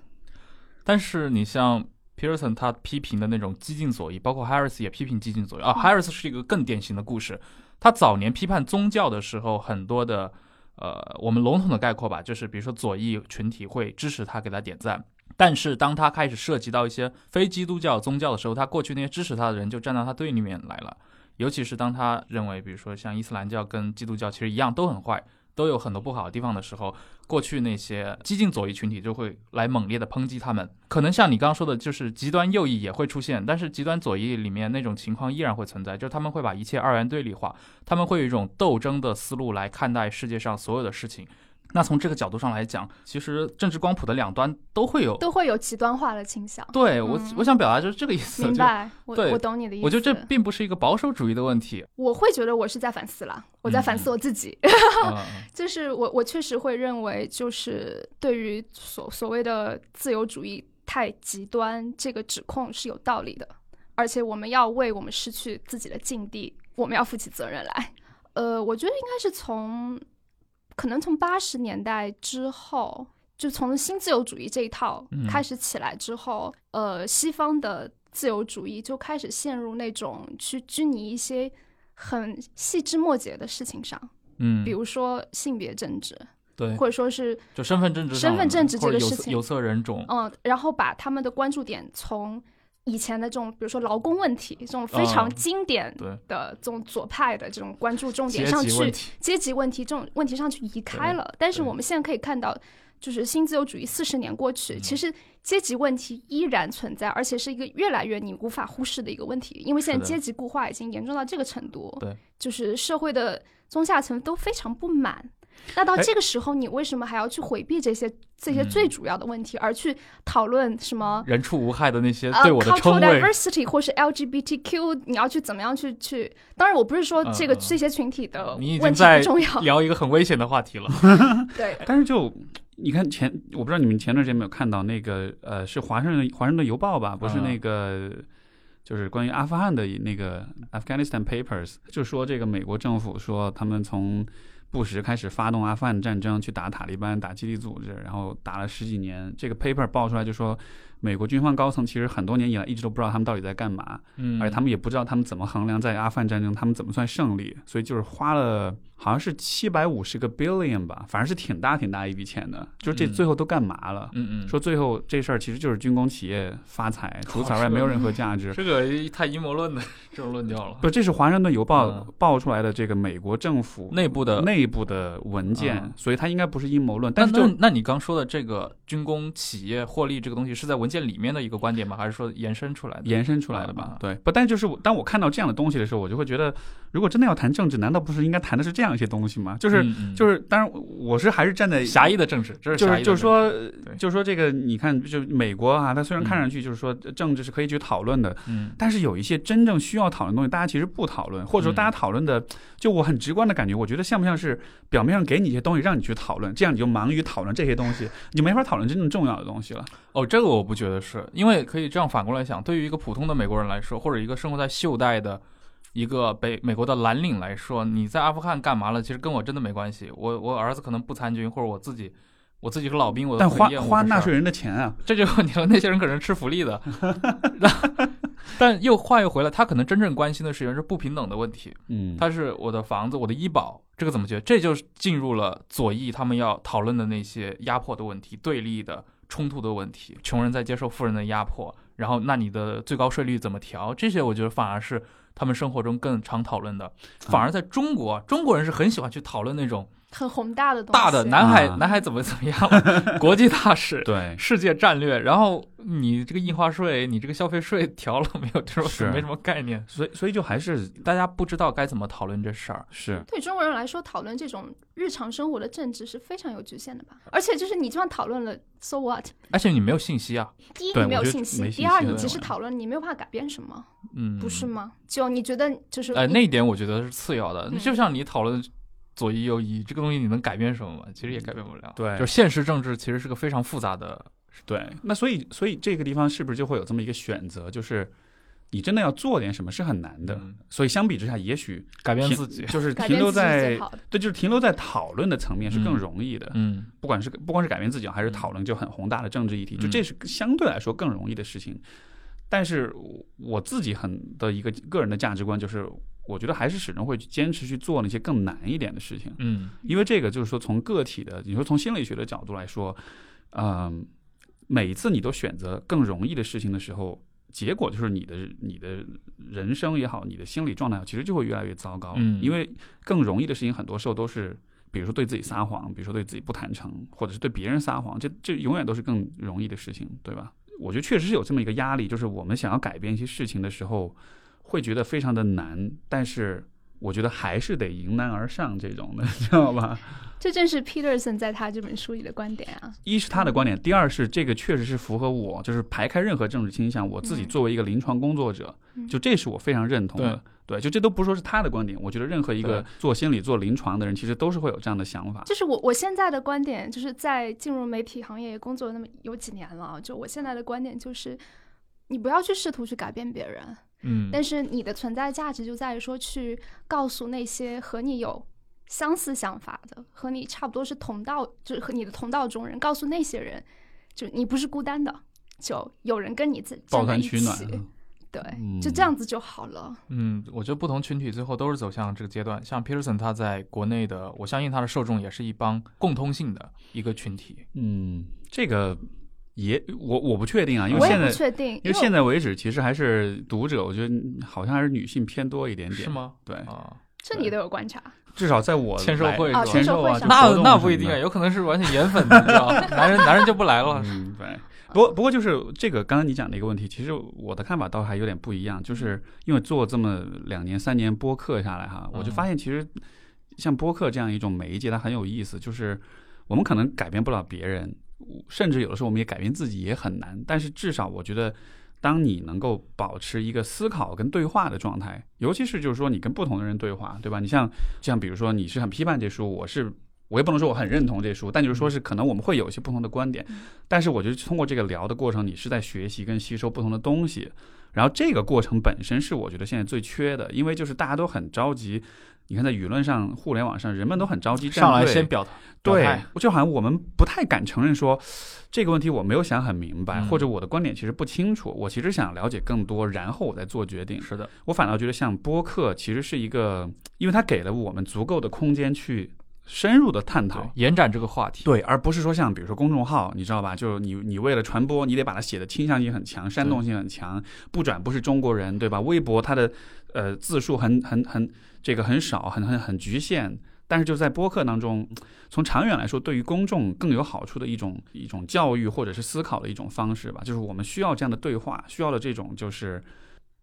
但是你像 Pearson 他批评的那种激进左翼，包括 Harris 也批评激进左翼啊。Harris 是一个更典型的故事。他早年批判宗教的时候，很多的呃，我们笼统的概括吧，就是比如说左翼群体会支持他，给他点赞。但是当他开始涉及到一些非基督教宗教的时候，他过去那些支持他的人就站到他对立面来了。尤其是当他认为，比如说像伊斯兰教跟基督教其实一样都很坏，都有很多不好的地方的时候，过去那些激进左翼群体就会来猛烈的抨击他们。可能像你刚刚说的，就是极端右翼也会出现，但是极端左翼里面那种情况依然会存在，就是他们会把一切二元对立化，他们会有一种斗争的思路来看待世界上所有的事情。那从这个角度上来讲，其实政治光谱的两端都会有。都会有极端化的倾向。对我嗯，我想表达就是这个意思。明白，我对我懂你的意思。我觉得这并不是一个保守主义的问题。我会觉得我是在反思啦，我在反思嗯我自己。嗯 就是我我确实会认为，就是对于所所谓的自由主义太极端这个指控是有道理的，而且我们要为我们失去自己的境地，我们要负起责任来。呃，我觉得应该是从可能从八十年代之后，就从新自由主义这一套嗯。开始起来之后，呃，西方的自由主义就开始陷入那种去拘泥一些很细枝末节的事情上。嗯，比如说性别政治，对，或者说是就身份政治，身份政治这个事情有色人种，嗯，然后把他们的关注点从以前的这种，比如说劳工问题这种非常嗯经典对的这种左派的这种关注重点上去，级问题，阶级问题这种问题上去移开了。但是我们现在可以看到，就是新自由主义四十年过去，嗯其实阶级问题依然存在，而且是一个越来越你无法忽视的一个问题，因为现在阶级固化已经严重到这个程度，对，就是社会的中下层都非常不满。那到哎这个时候，你为什么还要去回避这些这些嗯最主要的问题，而去讨论什么人畜无害的那些呃对我的称谓，diversity 或是 LGBTQ，你要去怎么样去去？当然，我不是说这个、这些群体的你已问题经在不重要，聊一个很危险的话题了。对，但是就你看前，我不知道你们前段时间有没有看到那个呃，是华盛顿华盛顿邮报吧？不是嗯那个。就是关于阿富汗的那个 Afghanistan Papers，就说这个美国政府说他们从布什开始发动阿富汗战争，去打塔利班、打基地组织，然后打了十几年。这个 paper 爆出来就说，美国军方高层其实很多年以来一直都不知道他们到底在干嘛，嗯，而且他们也不知道他们怎么衡量在阿富汗战争他们怎么算胜利，所以就是花了好像是七百五十个 billion 吧，反正是挺大挺大一笔钱的。就是这嗯最后都干嘛了？嗯嗯，说最后这事儿其实就是军工企业发财，除此而外没有任何价值。这个太阴谋论的这种论调了。不，这是华盛顿邮报嗯爆出来的这个美国政府内部的内部的文件嗯，所以它应该不是阴谋论。但是就那那你刚说的这个军工企业获利这个东西是在文件里面的一个观点吗？还是说延伸出来的？延伸出来的吧啊？对，不，但就是我当我看到这样的东西的时候，我就会觉得，如果真的要谈政治，难道不是应该谈的是这样一些东西吗？就是嗯嗯就是，当然我是还是站在狭义的政治，这是就是就是说就是说这个，你看，就美国啊，它虽然看上去就是说政治是可以去讨论的，嗯但是有一些真正需要讨论的东西，大家其实不讨论，或者说嗯大家讨论的，就我很直观的感觉，我觉得像不像是表面上给你一些东西让你去讨论，这样你就忙于讨论这些东西，你就没法讨论真正重要的东西了。哦，这个我不觉得是，因为可以这样反过来想，对于一个普通的美国人来说，或者一个生活在袖带的一个北美国的蓝领来说，你在阿富汗干嘛了？其实跟我真的没关系。我我儿子可能不参军，或者我自己 我自己是老兵，我但花花纳税人的钱啊，这就有问题了。那些人可能是吃福利的，但又话又回来，他可能真正关心的事情是不平等的问题。嗯，他是我的房子，我的医保，这个怎么解决？这就是进入了左翼他们要讨论的那些压迫的问题、对立的冲突的问题。穷人在接受富人的压迫，然后那你的最高税率怎么调？这些我觉得反而是他们生活中更常讨论的。反而在中国，中国人是很喜欢去讨论那种很宏大的东西。大的南海、啊南海怎么怎么样，国际大事。对，世界战略，然后你这个印花税，你这个消费税调了没有？这种是没什么概念，所以所以就还是大家不知道该怎么讨论这事儿。是对中国人来说，讨论这种日常生活的政治是非常有局限的吧？而且就是你就算讨论了，so what？而且你没有信息啊，第一，你没有信息；第二，你即使讨论，你没有办法改变什么，嗯，不是吗？就你觉得就是呃，那一点我觉得是次要的。嗯就像你讨论左翼右翼这个东西，你能改变什么吗？其实也改变不了。对就是现实政治其实是个非常复杂的。对。那所以所以这个地方是不是就会有这么一个选择，就是你真的要做点什么是很难的。嗯所以相比之下，也许改变自己。就是停留在。对，就是停留在讨论的层面是更嗯容易的。嗯不管是不光是改变自己，还是嗯讨论就很宏大的政治议题，就嗯这是相对来说更容易的事情。但是我自己很的一个个人的价值观就是，我觉得还是始终会去坚持去做那些更难一点的事情，嗯因为这个就是说从个体的，你说从心理学的角度来说，嗯、每一次你都选择更容易的事情的时候。结果就是你的你的人生也好，你的心理状态其实就会越来越糟糕，嗯因为更容易的事情很多时候都是比如说对自己撒谎，比如说对自己不坦诚，或者是对别人撒谎，这这永远都是更容易的事情，对吧？我觉得确实是有这么一个压力，就是我们想要改变一些事情的时候，会觉得非常的难，但是我觉得还是得迎难而上这种的，知道吧？这正是 Peterson 在他这本书里的观点啊。一是他的观点，第二是这个确实是符合我，就是排开任何政治倾向，我自己嗯作为一个临床工作者，嗯就这是我非常认同的。对，就这都不说是他的观点，我觉得任何一个做心理、做临床的人，其实都是会有这样的想法。就是我我现在的观点，就是在进入媒体行业工作那么有几年了啊，就我现在的观点就是，你不要去试图去改变别人，嗯，但是你的存在价值就在于说，去告诉那些和你有相似想法的，和你差不多是同道，就是和你的同道中人，告诉那些人，就你不是孤单的，就有人跟你在抱在一团取暖起，对，嗯就这样子就好了。嗯，我觉得不同群体最后都是走向这个阶段。像 Peterson 他在国内的，我相信他的受众也是一帮共通性的一个群体。嗯，这个也我我不确定啊，因为我也现在不确定，因为现在为止，其实还是读者，我觉得好像还是女性偏多一点点，是？吗？对，啊，这你都有观察。至少在我签售来会签售啊，那那不一定啊，有可能是完全颜粉，你知道？男人男人就不来了。嗯，对。不过不过就是这个刚刚你讲的一个问题，其实我的看法倒还有点不一样，就是因为做这么两年三年播客下来哈，我就嗯发现其实像播客这样一种媒介，它很有意思，就是我们可能改变不了别人，甚至有的时候我们也改变自己也很难，但是至少我觉得。当你能够保持一个思考跟对话的状态，尤其是就是说你跟不同的人对话，对吧？你像像比如说你是很批判这书，我是我也不能说我很认同这书，但就是说是可能我们会有一些不同的观点，但是我觉得通过这个聊的过程，你是在学习跟吸收不同的东西，然后这个过程本身是我觉得现在最缺的，因为就是大家都很着急。你看，在舆论上、互联网上，人们都很着急站上来先表达对，就好像我们不太敢承认说这个问题我没有想很明白，嗯或者我的观点其实不清楚，我其实想了解更多，然后我再做决定。是的，我反倒觉得像播客其实是一个，因为它给了我们足够的空间去深入的探讨，延展这个话题。对，而不是说像比如说公众号，你知道吧？就是你你为了传播，你得把它写的倾向性很强，煽动性很强，不转不是中国人，对吧？微博它的呃字数很很很这个很少，很很很局限。但是就在播客当中，从长远来说，对于公众更有好处的一种一种教育或者是思考的一种方式吧，就是我们需要这样的对话，需要的这种就是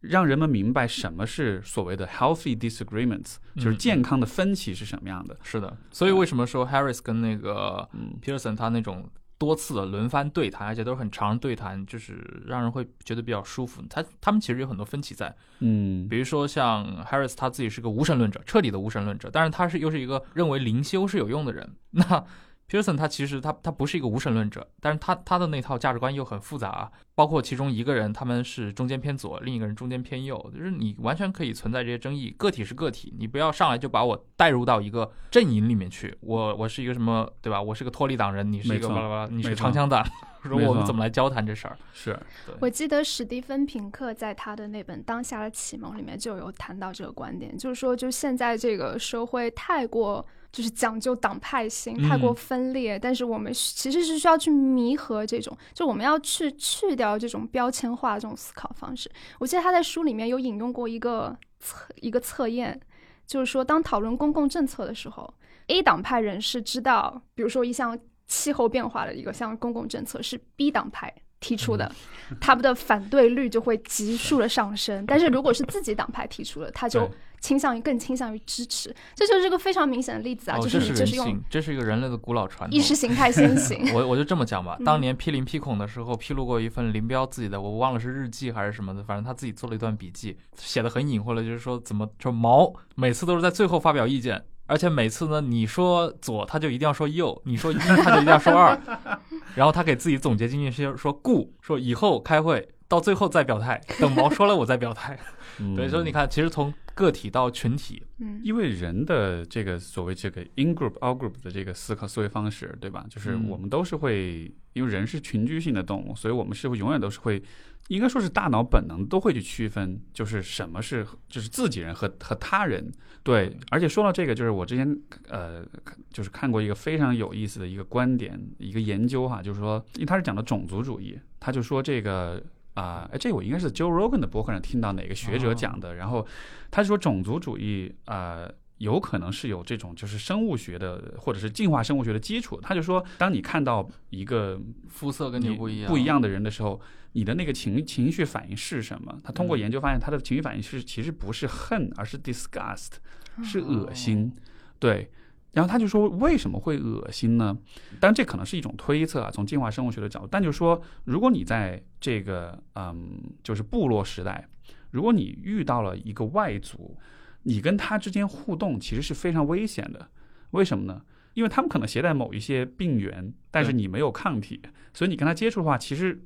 让人们明白什么是所谓的 healthy disagreements，就是嗯健康的分歧是什么样的。是的，所以为什么说 Harris 跟那个嗯 Pearson 他那种多次的轮番对谈，而且都是很长的对谈，就是让人会觉得比较舒服。他他们其实有很多分歧在，嗯比如说像 Harris 他自己是个无神论者，彻底的无神论者，但是他是又是一个认为灵修是有用的人。那 Pearson 他其实他他不是一个无神论者，但是他他的那套价值观又很复杂、啊，包括其中一个人他们是中间偏左，另一个人中间偏右，就是你完全可以存在这些争议。个体是个体，你不要上来就把我带入到一个阵营里面去。我我是一个什么对吧？我是个脱离党人，你是一个巴拉巴拉，你是长枪党。说我们怎么来交谈这事儿？是我记得史蒂芬平克在他的那本《当下的启蒙》里面就有谈到这个观点，就是说，就现在这个社会太过就是讲究党派性，太过嗯分裂，但是我们其实是需要去弥合这种，就我们要去去掉这种标签化的这种思考方式。我记得他在书里面有引用过一个测一个测验，就是说，当讨论公共政策的时候，A 党派人士知道，比如说一项气候变化的一个像公共政策是 B 党派提出的，他们的反对率就会急速的上升。但是如果是自己党派提出的，他就倾向于更倾向于支持。这就是一个非常明显的例子啊，哦，就是这是人你就是用性，这是一个人类的古老传统。意识形态先行。我我就这么讲吧，嗯当年批林批孔的时候，披露过一份林彪自己的，我忘了是日记还是什么的，反正他自己做了一段笔记，写的很隐晦了，就是说怎么说毛每次都是在最后发表意见，而且每次呢你说左他就一定要说右，你说一他就一定要说二，然后他给自己总结经验是说故，说以后开会到最后再表态，等毛说了我再表态。对，所以你看，其实从个体到群体，嗯，因为人的这个所谓这个 in group out group 的这个思考思维方式，对吧？就是嗯我们都是会，因为人是群居性的动物，所以我们是会永远都是会，应该说是大脑本能都会去区分，就是什么是就是自己人和和他人。对，而且说到这个，就是我之前呃，就是看过一个非常有意思的一个观点，一个研究哈，就是说，因为他是讲的种族主义，他就说这个。啊，哎，这我应该是 Joe Rogan 的博客上听到哪个学者讲的，然后他说种族主义啊、呃有可能是有这种就是生物学的或者是进化生物学的基础。他就说，当你看到一个肤色跟你不一样，不一样的人的时候，你的那个情情绪反应是什么？他通过嗯研究发现，他的情绪反应是其实不是恨，而是 disgust，是哦恶心。对，然后他就说为什么会恶心呢？当然这可能是一种推测啊，从进化生物学的角度，但就是说，如果你在这个嗯，就是部落时代，如果你遇到了一个外族，你跟他之间互动其实是非常危险的。为什么呢？因为他们可能携带某一些病源，但是你没有抗体，所以你跟他接触的话，其实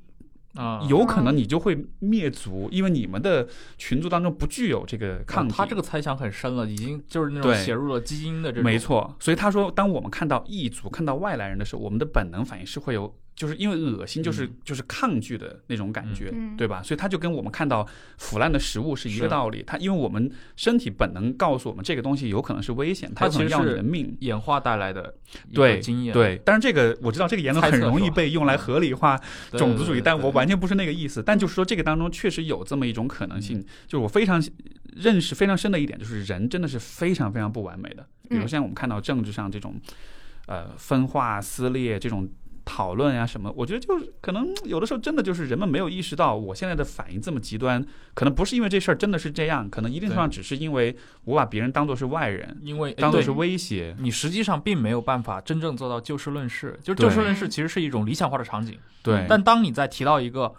啊，有可能你就会灭族，因为你们的群族当中不具有这个抗体。他这个猜想很深了，已经就是那种写入了基因的这种。没，错，所以他说，当我们看到异族、看到外来人的时候，我们的本能反应是会有，就是因为恶心，就是、嗯就是抗拒的那种感觉，嗯对吧？所以它就跟我们看到腐烂的食物是一个道理。它因为我们身体本能告诉我们这个东西有可能是危险，它有可能要你它其实是的命。演化带来的对经验。对，但是这个我知道这个言论很容易被用来合理化种族主义，但我完全不是那个意思。但就是说，这个当中确实有这么一种可能性，就是我非常认识非常深的一点，就是人真的是非常非常不完美的。比如嗯像我们看到政治上这种，呃，分化撕裂这种。讨论呀什么，我觉得就是可能有的时候真的就是人们没有意识到，我现在的反应这么极端，可能不是因为这事儿真的是这样，可能一定上只是因为我把别人当做是外人，因为当做是威胁。你实际上并没有办法真正做到就事论事，就是就事论事其实是一种理想化的场景。对，但当你在提到一个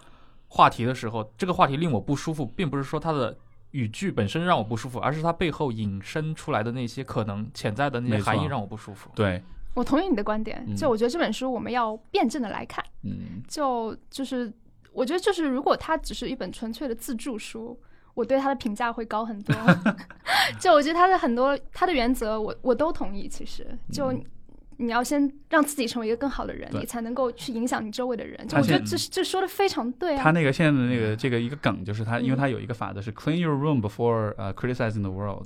话题的时候，这个话题令我不舒服，并不是说它的语句本身让我不舒服，而是它背后引申出来的那些可能潜在的那些含义让我不舒服。对，我同意你的观点，嗯就我觉得这本书我们要辩证的来看，嗯，就就是我觉得就是如果它只是一本纯粹的自助书。我对它的评价会高很多，就我觉得它的很多它的原则我我都同意。其实就嗯你要先让自己成为一个更好的人，你才能够去影响你周围的人。就我觉得这这说的非常对啊。他那个现在的那个这个一个梗就是他，因为嗯他有一个法则是 clean your room before 呃 criticizing the world，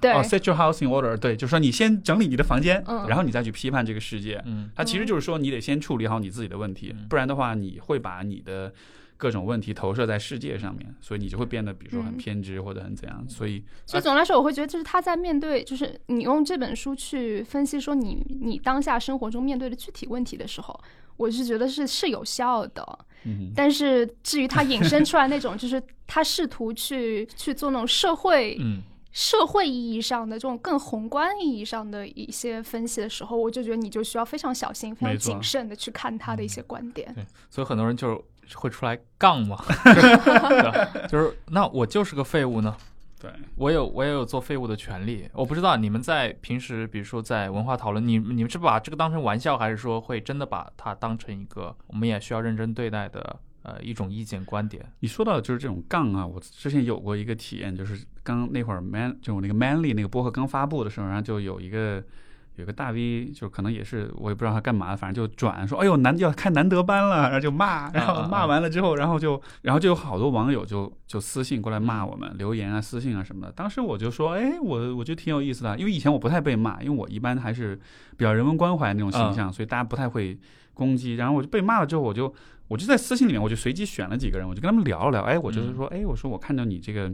对哦 set your house in order，对，就是说你先整理你的房间，嗯然后你再去批判这个世界。嗯，他其实就是说你得先处理好你自己的问题，嗯不然的话你会把你的各种问题投射在世界上面，所以你就会变得比如说很嗯偏执或者很怎样。所以所以总的来说，我会觉得就是他在面对，就是你用这本书去分析说你你当下生活中面对的具体问题的时候，我是觉得是是有效的。嗯，但是至于他引申出来那种，就是 他试图去去做那种社会、嗯，社会意义上的这种更宏观意义上的一些分析的时候，我就觉得你就需要非常小心、非常谨慎的去看他的一些观点。对，所以很多人就会出来杠嘛，对吧就是那我就是个废物呢，对，我有我也有做废物的权利。我不知道你们在平时，比如说在文化讨论，你你们是把这个当成玩笑，还是说会真的把它当成一个我们也需要认真对待的呃一种意见观点？你说到的就是这种杠啊，我之前有过一个体验，就是刚那会儿 man 就我那个 manly 那个播客刚发布的时候，然后就有一个有个大 V，就可能也是我也不知道他干嘛，反正就转说，哎呦难要开难得班了，然后就骂，然后骂完了之后，然后就然后就有好多网友就就私信过来骂我们，留言啊、私信啊什么的。当时我就说，哎，我我觉得挺有意思的，因为以前我不太被骂，因为我一般还是比较人文关怀那种形象，所以大家不太会攻击。然后我就被骂了之后，我就我就在私信里面，我就随机选了几个人，我就跟他们聊了聊。哎，我就是说，哎，我说我看到你这个，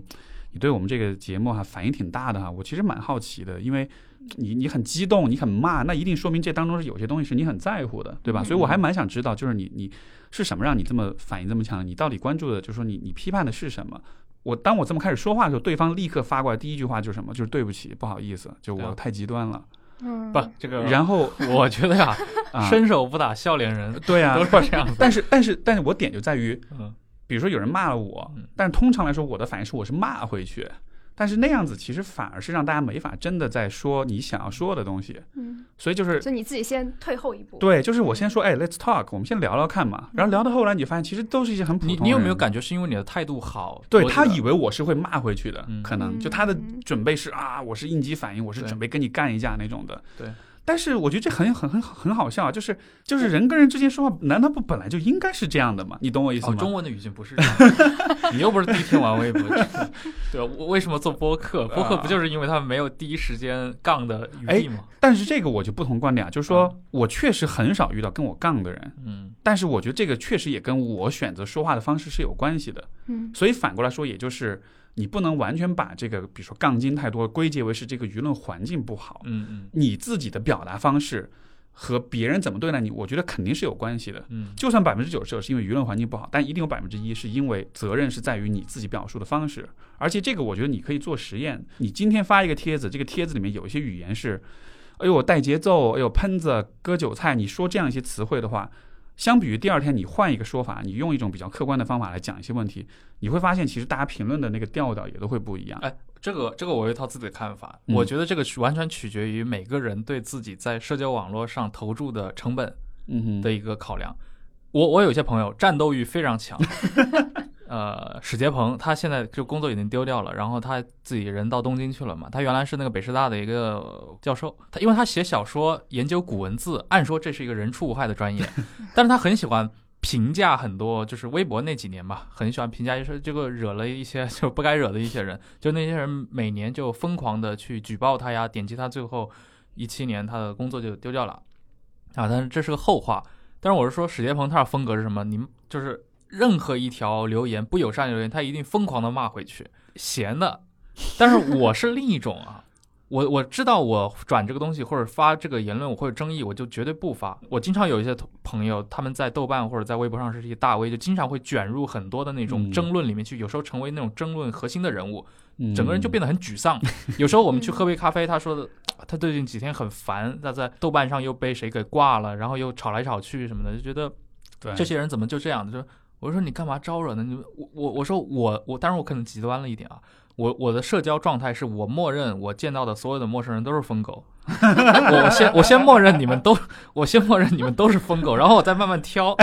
你对我们这个节目哈、反应挺大的哈，我其实蛮好奇的，因为你你很激动，你很骂，那一定说明这当中是有些东西是你很在乎的，对吧？嗯所以我还蛮想知道，就是你你是什么让你这么反应这么强？你到底关注的，就是说你你批判的是什么？我当我这么开始说话的时候，对方立刻发过来第一句话就是什么？就是对不起，不好意思，就我太极端了。嗯，不，这个然后我觉得呀，啊，伸手不打笑脸人，对啊都，是这样子。但是但是但是我点就在于，嗯，比如说有人骂了我嗯，但是通常来说我的反应是我是骂回去，但是那样子其实反而是让大家没法真的在说你想要说的东西，嗯，所以就是就你自己先退后一步。对，就是我先说，哎，let's talk，我们先聊聊看嘛，然后聊到后来你发现其实都是一些很普通的你你有没有感觉是因为你的态度好？对他以为我是会骂回去的，嗯可能就他的准备是啊，我是应激反应，我是准备跟你干一架那种的。对。但是我觉得这很很很很好笑，就是就是人跟人之间说话，难道不本来就应该是这样的吗？你懂我意思哦，吗？中文的语境不是这样，你又不是第一天玩微博，对吧？我为什么做播客？播客不就是因为他们没有第一时间杠的余地吗？但是这个我就不同观点啊，就是说嗯我确实很少遇到跟我杠的人，嗯但是我觉得这个确实也跟我选择说话的方式是有关系的。嗯所以反过来说，也就是你不能完全把这个，比如说杠精太多，归结为是这个舆论环境不好。嗯嗯你自己的表达方式和别人怎么对待你，我觉得肯定是有关系的。嗯就算百分之九十九是因为舆论环境不好，但一定有百分之一是因为责任是在于你自己表述的方式。而且这个我觉得你可以做实验，你今天发一个帖子，这个帖子里面有一些语言是，哎呦带节奏，哎呦喷子割韭菜，你说这样一些词汇的话。相比于第二天你换一个说法，你用一种比较客观的方法来讲一些问题，你会发现其实大家评论的那个调调也都会不一样。哎，这个这个我有一套自己的看法，嗯我觉得这个取完全取决于每个人对自己在社交网络上投注的成本嗯哼，的一个考量。我我有些朋友战斗欲非常强，呃，史杰鹏他现在就工作已经丢掉了，然后他自己人到东京去了嘛。他原来是那个北师大的一个教授，他因为他写小说研究古文字，按说这是一个人畜无害的专业，但是他很喜欢。评价很多，就是微博那几年吧，很喜欢评价，就是这个惹了一些 就不该惹的一些人，就那些人每年就疯狂的去举报他呀，点击他，最后一七年他的工作就丢掉了，啊，但是这是个后话。但是我是说，史杰鹏他的风格是什么？你们就是任何一条留言不友善的留言，他一定疯狂的骂回去，闲的。但是我是另一种啊，我我知道我转这个东西或者发这个言论我会有争议，我就绝对不发。我经常有一些朋友，他们在豆瓣或者在微博上是一些大 V，就经常会卷入很多的那种嗯争论里面去，有时候成为那种争论核心的人物。嗯整个人就变得很沮丧。有时候我们去喝杯咖啡，他说的，他最近几天很烦，他在豆瓣上又被谁给挂了，然后又吵来吵去什么的，就觉得对这些人怎么就这样？就我说你干嘛招惹呢？你我我我说我我，当然我可能极端了一点啊。我我的社交状态是我默认我见到的所有的陌生人都是疯狗，我我先我先默认你们都，我先默认你们都是疯狗，然后我再慢慢挑。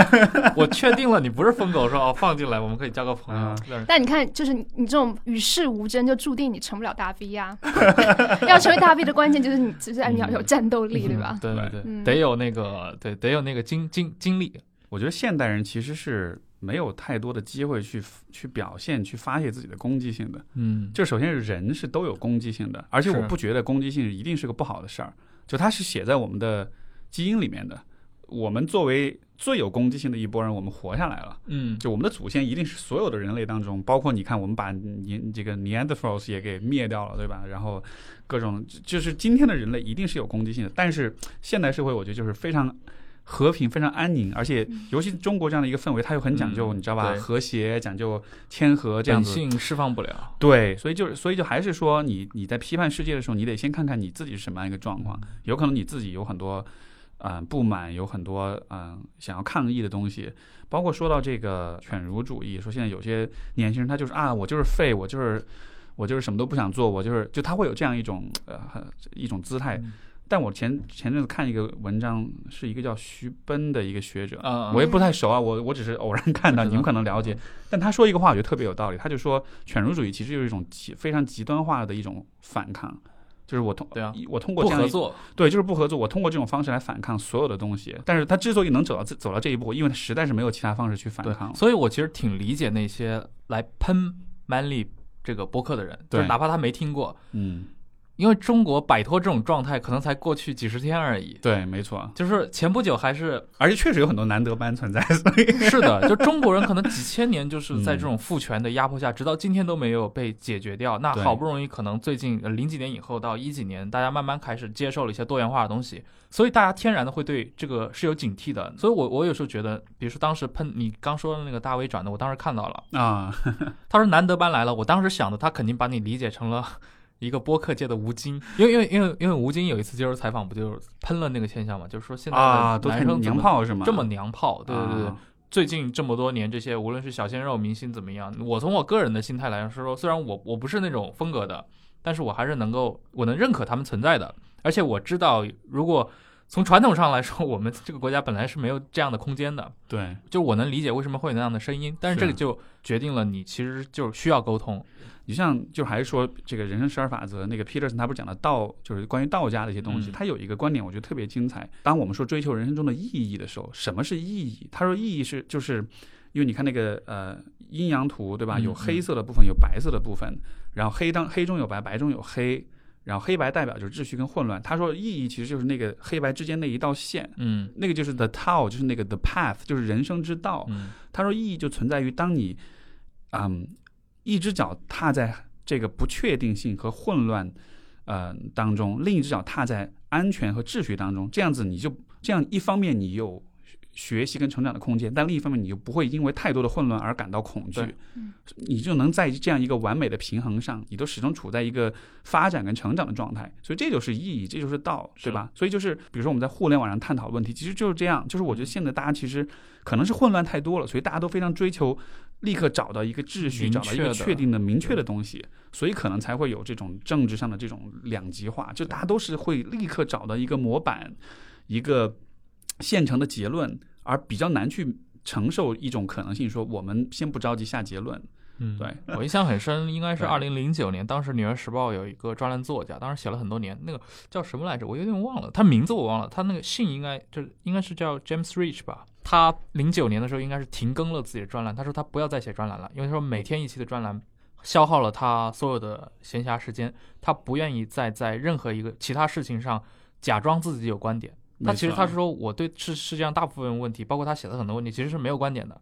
我确定了你不是疯狗，说哦放进来，我们可以交个朋友嗯。但你看，就是你你这种与世无争，就注定你成不了大 V 呀、要成为大 V 的关键就是你，就是你要有战斗力，对吧？对对对，嗯得有那个对，得有那个经经经历。我觉得现代人其实是没有太多的机会去去表现、去发泄自己的攻击性的。嗯，就首先是人是都有攻击性的，而且我不觉得攻击性一定是个不好的事儿，就它是写在我们的基因里面的。我们作为最有攻击性的一波人，我们活下来了。嗯，就我们的祖先一定是所有的人类当中，包括你看，我们把年这个 Neanderthals 也给灭掉了，对吧？然后各种就是今天的人类一定是有攻击性的，但是现代社会我觉得就是非常和平、非常安宁，而且尤其中国这样的一个氛围，它又很讲究，嗯你知道吧？和谐，讲究谦和，这样子。本性释放不了。对，所以就是，所以就还是说你，你在批判世界的时候，你得先看看你自己是什么样一个状况。有可能你自己有很多，嗯、不满，有很多嗯、想要抗议的东西。包括说到这个犬儒主义，说现在有些年轻人他就是啊，我就是废，我就是我就是什么都不想做，我就是就他会有这样一种呃一种姿态。嗯但我前前阵子看一个文章，是一个叫徐奔的一个学者，嗯，我也不太熟啊，我我只是偶然看到，你们可能了解。但他说一个话，我觉得特别有道理。他就说，犬儒主义其实就是一种极非常极端化的一种反抗，就是我通对啊我通过这样一不合作。对，就是不合作。我通过这种方式来反抗所有的东西。但是他之所以能走到这走到这一步，因为他实在是没有其他方式去反抗，所以我其实挺理解那些来喷 Manly 这个播客的人，就是对哪怕他没听过，嗯，因为中国摆脱这种状态可能才过去几十天而已。对，没错。就是前不久还是而且确实有很多难得班存在，所以 是的，就中国人可能几千年就是在嗯这种父权的压迫下，直到今天都没有被解决掉。那好不容易可能最近呃零几年以后到一几年，大家慢慢开始接受了一些多元化的东西，所以大家天然的会对这个是有警惕的。所以我我有时候觉得，比如说当时喷你刚说的那个大 V 转的，我当时看到了，啊，他说难得班来了，我当时想的他肯定把你理解成了。一个播客界的吴京，因为因为因为因为吴京有一次接受采访，不就是喷了那个现象嘛？就是说现在都太娘男生怎么炮是吗？这么娘炮，对对对最近这么多年，这些无论是小鲜肉明星怎么样，我从我个人的心态来说，说虽然我我不是那种风格的，但是我还是能够我能认可他们存在的，而且我知道，如果从传统上来说，我们这个国家本来是没有这样的空间的，对，就我能理解为什么会有那样的声音，但是这个就决定了你其实就需要沟通，你像就还是说这个人生十二法则，那个 Peterson 他不是讲了道，就是关于道家的一些东西，嗯他有一个观点，我觉得特别精彩。当我们说追求人生中的意义的时候，什么是意义？他说意义是就是，因为你看那个呃阴阳图对吧？嗯有黑色的部分，有白色的部分，然后黑当黑中有白，白中有黑。然后黑白代表就是秩序跟混乱。他说意义其实就是那个黑白之间那一道线，嗯那个就是 the Tao，就是那个 the path，就是人生之道。嗯他说意义就存在于当你，嗯，一只脚踏在这个不确定性和混乱呃当中，另一只脚踏在安全和秩序当中，这样子你就这样一方面你有学习跟成长的空间，但另一方面你就不会因为太多的混乱而感到恐惧。对，你就能在这样一个完美的平衡上，你都始终处在一个发展跟成长的状态，所以这就是意义，这就是道，对吧？所以就是比如说我们在互联网上探讨问题，其实就是这样，就是我觉得现在大家其实可能是混乱太多了，所以大家都非常追求立刻找到一个秩序，找到一个确定的、明确的东西，所以可能才会有这种政治上的这种两极化，就大家都是会立刻找到一个模板，一个现成的结论，而比较难去承受一种可能性，说我们先不着急下结论。嗯，对，我印象很深，应该是对二零零九年，当时《纽约时报》有一个专栏作家，当时写了很多年，那个叫什么来着？我有点忘了，他名字我忘了，他那个姓应该就是应该是叫 James Rich 吧。他零九年的时候应该是停更了自己的专栏，他说他不要再写专栏了，因为他说每天一期的专栏消耗了他所有的闲暇时间，他不愿意再在任何一个其他事情上假装自己有观点。他其实他是说我对世世界上大部分问题，包括他写的很多问题，其实是没有观点的。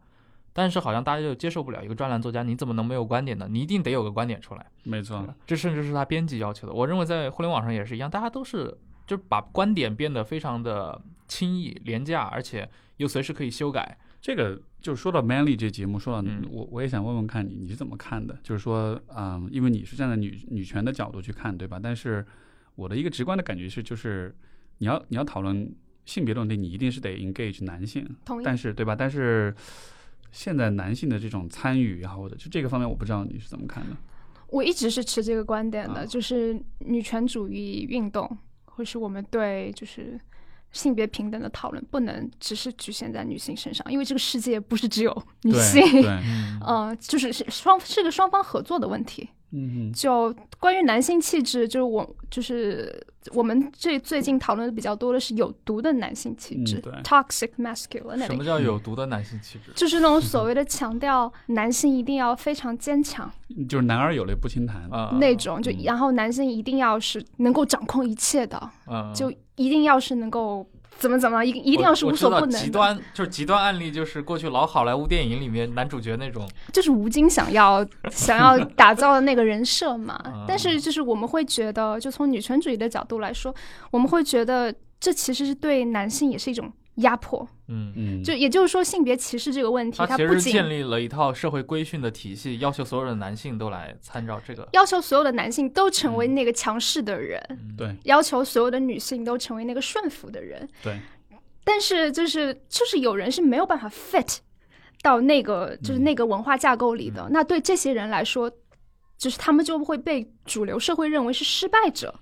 但是好像大家就接受不了一个专栏作家，你怎么能没有观点呢？你一定得有个观点出来。没错，这甚至是他编辑要求的。我认为在互联网上也是一样，大家都是就是把观点变得非常的轻易、廉价，而且又随时可以修改。这个就是说到 Manly 这节目，说到、嗯我我也想问问看你你是怎么看的？就是说，嗯，因为你是站在女女权的角度去看，对吧？但是我的一个直观的感觉是，就是你要你要讨论性别问题，你一定是得 engage 男性，同意。但是对吧？但是现在男性的这种参与也好，或者就这个方面，我不知道你是怎么看的。我一直是持这个观点的，啊就是女权主义运动，或是我们对就是性别平等的讨论，不能只是局限在女性身上，因为这个世界不是只有女性，嗯 呃，就是是双是个双方合作的问题。嗯就关于男性气质，就是我就是我们最最近讨论的比较多的是有毒的男性气质、嗯对。t o x i c masculinity，么叫有毒的男性气质？就是那种所谓的强调男性一定要非常坚强，就是男儿有泪不轻弹。啊，那种，就嗯。然后男性一定要是能够掌控一切的，嗯，就一定要是能够怎么怎么，一一定要是无所不能。极端就是极端案例，就是过去老好莱坞电影里面男主角那种，就是吴京想要 想要打造的那个人设嘛啊。但是就是我们会觉得，就从女权主义的角度来说，我们会觉得这其实是对男性也是一种压迫。嗯。嗯，就也就是说，性别歧视这个问题，它其实它不仅建立了一套社会规训的体系，要求所有的男性都来参照这个。要求所有的男性都成为嗯那个强势的人，嗯对要求所有的女性都成为那个顺服的人。对，但是就是就是有人是没有办法 fit 到那个就是嗯那个文化架构里的，那对这些人来说，就是他们就会被主流社会认为是失败者，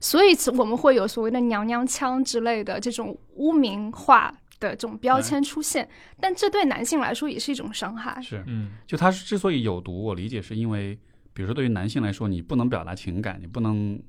所以我们会有所谓的娘娘腔之类的这种污名化的这种标签出现，但这对男性来说也是一种伤害。是。嗯就它是之所以有毒，我理解是因为，比如说对于男性来说，你不能表达情感，你不能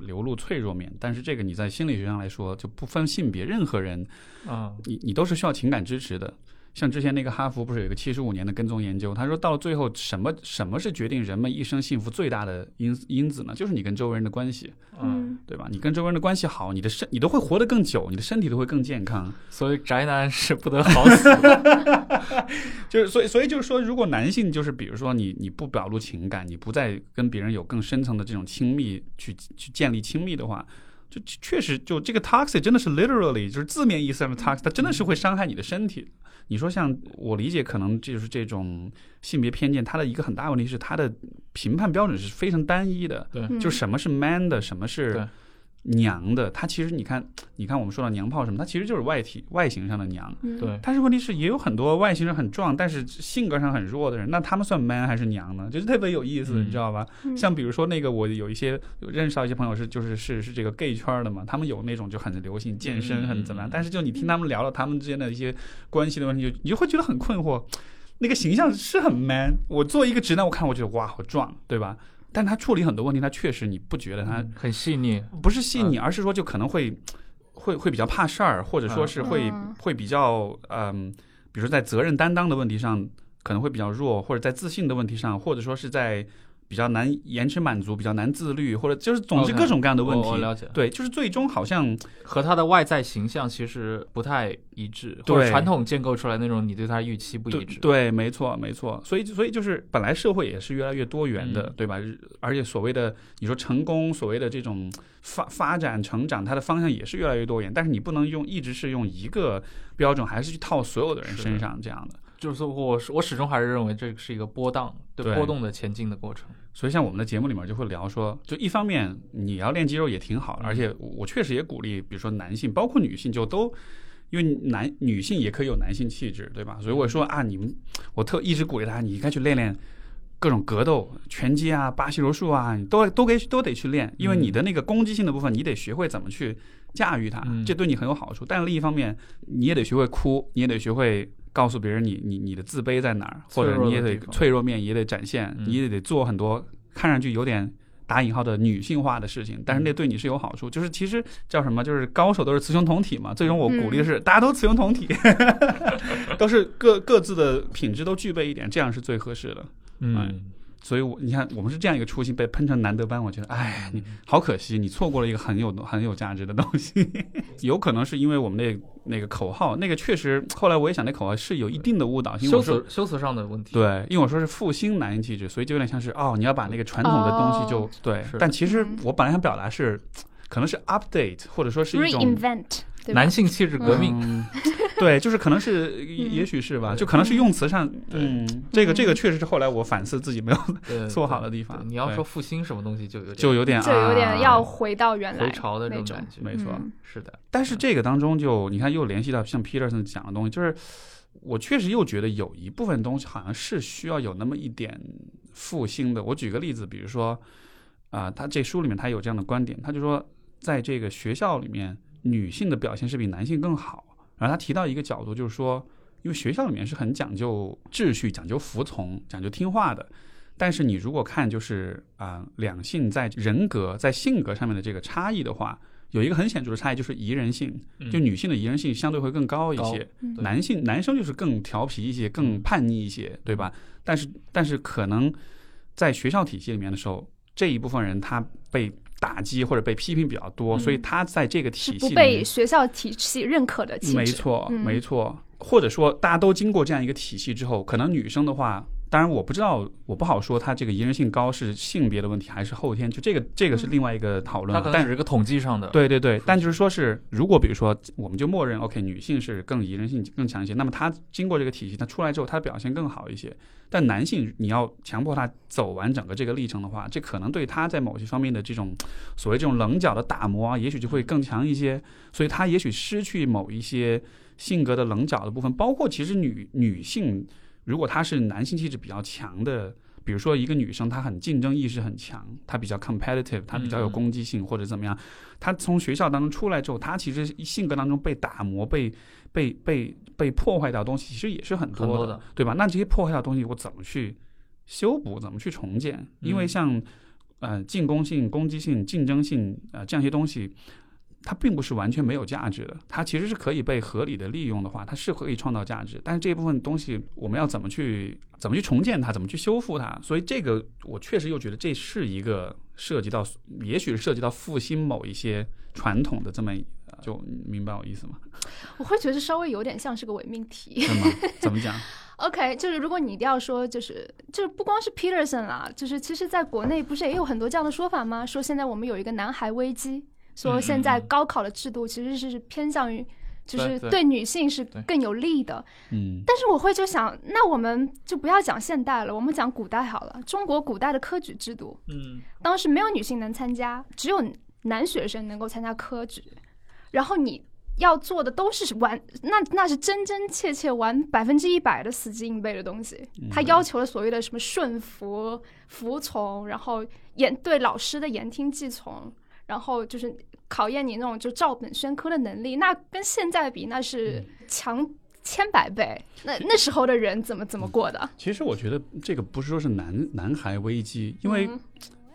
流露脆弱面，但是这个你在心理学上来说，就不分性别，任何人嗯你你都是需要情感支持的。像之前那个哈佛不是有一个七十五年的跟踪研究，他说到了最后，什么什么是决定人们一生幸福最大的因因子呢？就是你跟周围人的关系，嗯，对吧？你跟周围人的关系好，你的身你都会活得更久，你的身体都会更健康。所以宅男是不得好死。就是所以所以就是说，如果男性就是比如说你你不表露情感，你不再跟别人有更深层的这种亲密去去建立亲密的话，就确实就这个 toxic 真的是 literally 就是字面意思上的 toxic，它真的是会伤害你的身体。你说像我理解，可能就是这种性别偏见，它的一个很大问题是它的评判标准是非常单一的，对，嗯。就什么是 man 的，什么对。是娘的，它其实你看，你看我们说到娘炮什么，它其实就是外体外形上的娘。嗯对，但是问题是，也有很多外形上很壮，但是性格上很弱的人，那他们算 man 还是娘呢？就是特别有意思，嗯你知道吧？嗯像比如说那个，我有一些认识到一些朋友是就是是是这个 gay 圈的嘛，他们有那种就很流行健身，嗯很怎么样？嗯但是就你听他们聊了他们之间的一些关系的问题，就你就会觉得很困惑。那个形象是很 man，我作为一个直男，我看我觉得哇好壮，对吧？但他处理很多问题，他确实你不觉得他很细腻。不是细腻，而是说就可能会会会比较怕事儿，或者说是会、嗯会比较嗯，比如说在责任担当的问题上可能会比较弱，或者在自信的问题上，或者说是在比较难延迟满足，比较难自律，或者就是总之各种各样的问题。我我了解对，就是最终好像和他的外在形象其实不太一致，对或者传统建构出来那种你对他预期不一致。对对，没错没错。所以所以就是本来社会也是越来越多元的，嗯对吧？而且所谓的你说成功，所谓的这种发发展成长，它的方向也是越来越多元。但是你不能用一直是用一个标准，还是去套所有的人身上这样的。就是说我我始终还是认为这是一个波荡对对波动的前进的过程。所以像我们的节目里面就会聊说，就一方面你要练肌肉也挺好而且我我确实也鼓励，比如说男性，包括女性，就都。因为男女性也可以有男性气质，对吧？所以我说啊，你们，我特一直鼓励大家，你应该去练练各种格斗、拳击啊、巴西柔术啊，你都都给都得去练，因为你的那个攻击性的部分，你得学会怎么去驾驭它，嗯这对你很有好处。但是另一方面，你也得学会哭，你也得学会告诉别人你你你的自卑在哪儿，或者你也得脆弱面也得展现，嗯你也得做很多看上去有点打引号的女性化的事情，但是那对你是有好处。就是其实叫什么，就是高手都是雌雄同体嘛。最终我鼓励的是大家都雌雄同体，都是各各自的品质都具备一点，这样是最合适的。嗯，所以我，你看，我们是这样一个初心，被喷成难得班，我觉得，哎，你好可惜，你错过了一个很有很有价值的东西。有可能是因为我们那那个口号，那个确实，后来我也想，那口号是有一定的误导性。修辞修辞上的问题。对，因为我说是复兴男性气质，所以就有点像是哦，你要把那个传统的东西就、哦对。但其实嗯我本来想表达是，可能是 update，或者说是一种男性气质革命，嗯。对，就是可能是，也许是吧，就可能是用词上，对，这个这个确实是后来我反思自己没有做 好的地方。你要说复兴什么东西，就有点就有点就有点啊。要回到原来回潮的那种种。感觉。没错。嗯。是的，但是这个当中就你看又联系到像 Peterson 讲的东西，就是我确实又觉得有一部分东西好像是需要有那么一点复兴的。我举个例子，比如说啊、他这书里面他有这样的观点，他就说在这个学校里面，女性的表现是比男性更好。然后他提到一个角度，就是说，因为学校里面是很讲究秩序、讲究服从、讲究听话的。但是你如果看就是啊、两性在人格、在性格上面的这个差异的话，有一个很显著的差异，就是宜人性。就女性的宜人性相对会更高一些，男性男生就是更调皮一些、更叛逆一些，对吧？但是但是可能在学校体系里面的时候，这一部分人他被打击或者被批评比较多，嗯所以他在这个体系里不被，学校体系认可的气质。没错嗯没错，或者说大家都经过这样一个体系之后，可能女生的话。当然，我不知道，我不好说，他这个宜人性高是性别的问题还是后天，就这个这个是另外一个讨论了。但它可能是一个统计上的。对对对，但就是说是，如果比如说，我们就默认 OK，女性是更宜人性更强一些，那么她经过这个体系，她出来之后，她的表现更好一些。但男性，你要强迫他走完整个这个历程的话，这可能对他在某些方面的这种所谓这种棱角的打磨啊，也许就会更强一些。所以他也许失去某一些性格的棱角的部分，包括其实女女性，如果她是男性气质比较强的。比如说，一个女生她很竞争意识很强，她比较 competitive，她比较有嗯攻击性或者怎么样，她从学校当中出来之后，她其实性格当中被打磨、被被被被破坏掉东西，其实也是很多的对吧？那这些破坏掉的东西，我怎么去修补？怎么去重建？因为嗯像呃进攻性、攻击性、竞争性呃这样一些东西。它并不是完全没有价值的，它其实是可以被合理的利用的话，它是可以创造价值。但是这一部分东西，我们要怎么去怎么去重建它，怎么去修复它？所以这个我确实又觉得这是一个涉及到，也许是涉及到复兴某一些传统的这么，呃就明白我意思吗？我会觉得稍微有点像是个伪命题。是吗？怎么讲？OK，就是如果你一定要说，就是就是不光是 Peterson 啦，就是其实在国内不是也有很多这样的说法吗？说现在我们有一个男孩危机，说现在高考的制度其实是偏向于。就是对女性是更有利的，嗯但是我会就想，那我们就不要讲现代了，我们讲古代好了。中国古代的科举制度，嗯，当时没有女性能参加，只有男学生能够参加科举，然后你要做的都是完，那那是真真切切完百分之一百的死记硬背的东西。他要求了所谓的什么顺服、服从，然后言对老师的言听计从，然后就是考验你那种就照本宣科的能力。那跟现在比，那是强千百倍。那那时候的人怎么怎么过的？其实我觉得这个不是说是男男孩危机，因为嗯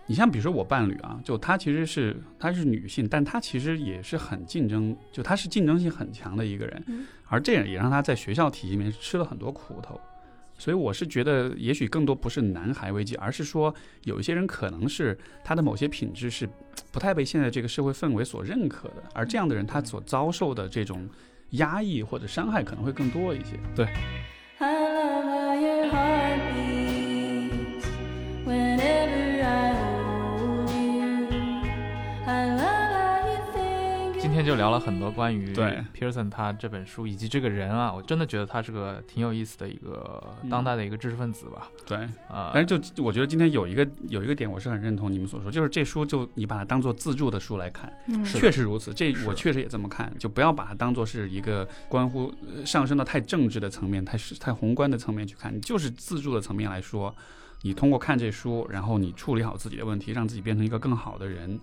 你像比如说我伴侣啊，就她其实是她是女性，但她其实也是很竞争，就她是竞争性很强的一个人，嗯而这也让她在学校体系里面吃了很多苦头。所以我是觉得，也许更多不是男孩危机，而是说有一些人可能是他的某些品质是不太被现在这个社会氛围所认可的，而这样的人他所遭受的这种压抑或者伤害可能会更多一些。对，就聊了很多关于对 Pearson 他这本书以及这个人啊，我真的觉得他是个挺有意思的一个嗯当代的一个知识分子吧。对。啊、但是就我觉得今天有一个有一个点，我是很认同你们所说，就是这书就你把它当做自助的书来看，嗯，确实如此。这我确实也这么看，就不要把它当做是一个关乎呃上升到太政治的层面、太是太宏观的层面去看，你就是自助的层面来说，你通过看这书，然后你处理好自己的问题，让自己变成一个更好的人。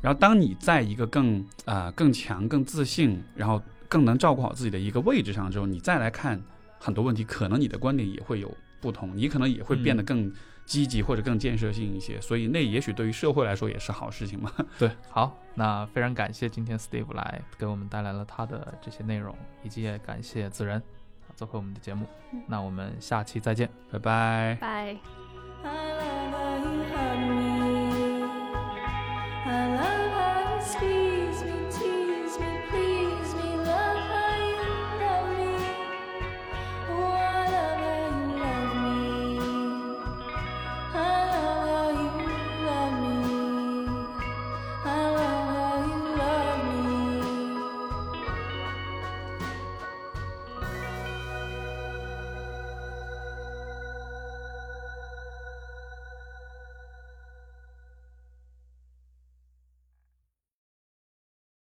然后当你在一个更啊、更强、更自信，然后更能照顾好自己的一个位置上之后，你再来看很多问题，可能你的观点也会有不同，你可能也会变得嗯更积极或者更建设性一些。所以那也许对于社会来说也是好事情嘛。对，好，那非常感谢今天 Steve 来给我们带来了他的这些内容，以及也感谢子仁做客我们的节目。那我们下期再见。拜拜。拜。I love how you squeeze me.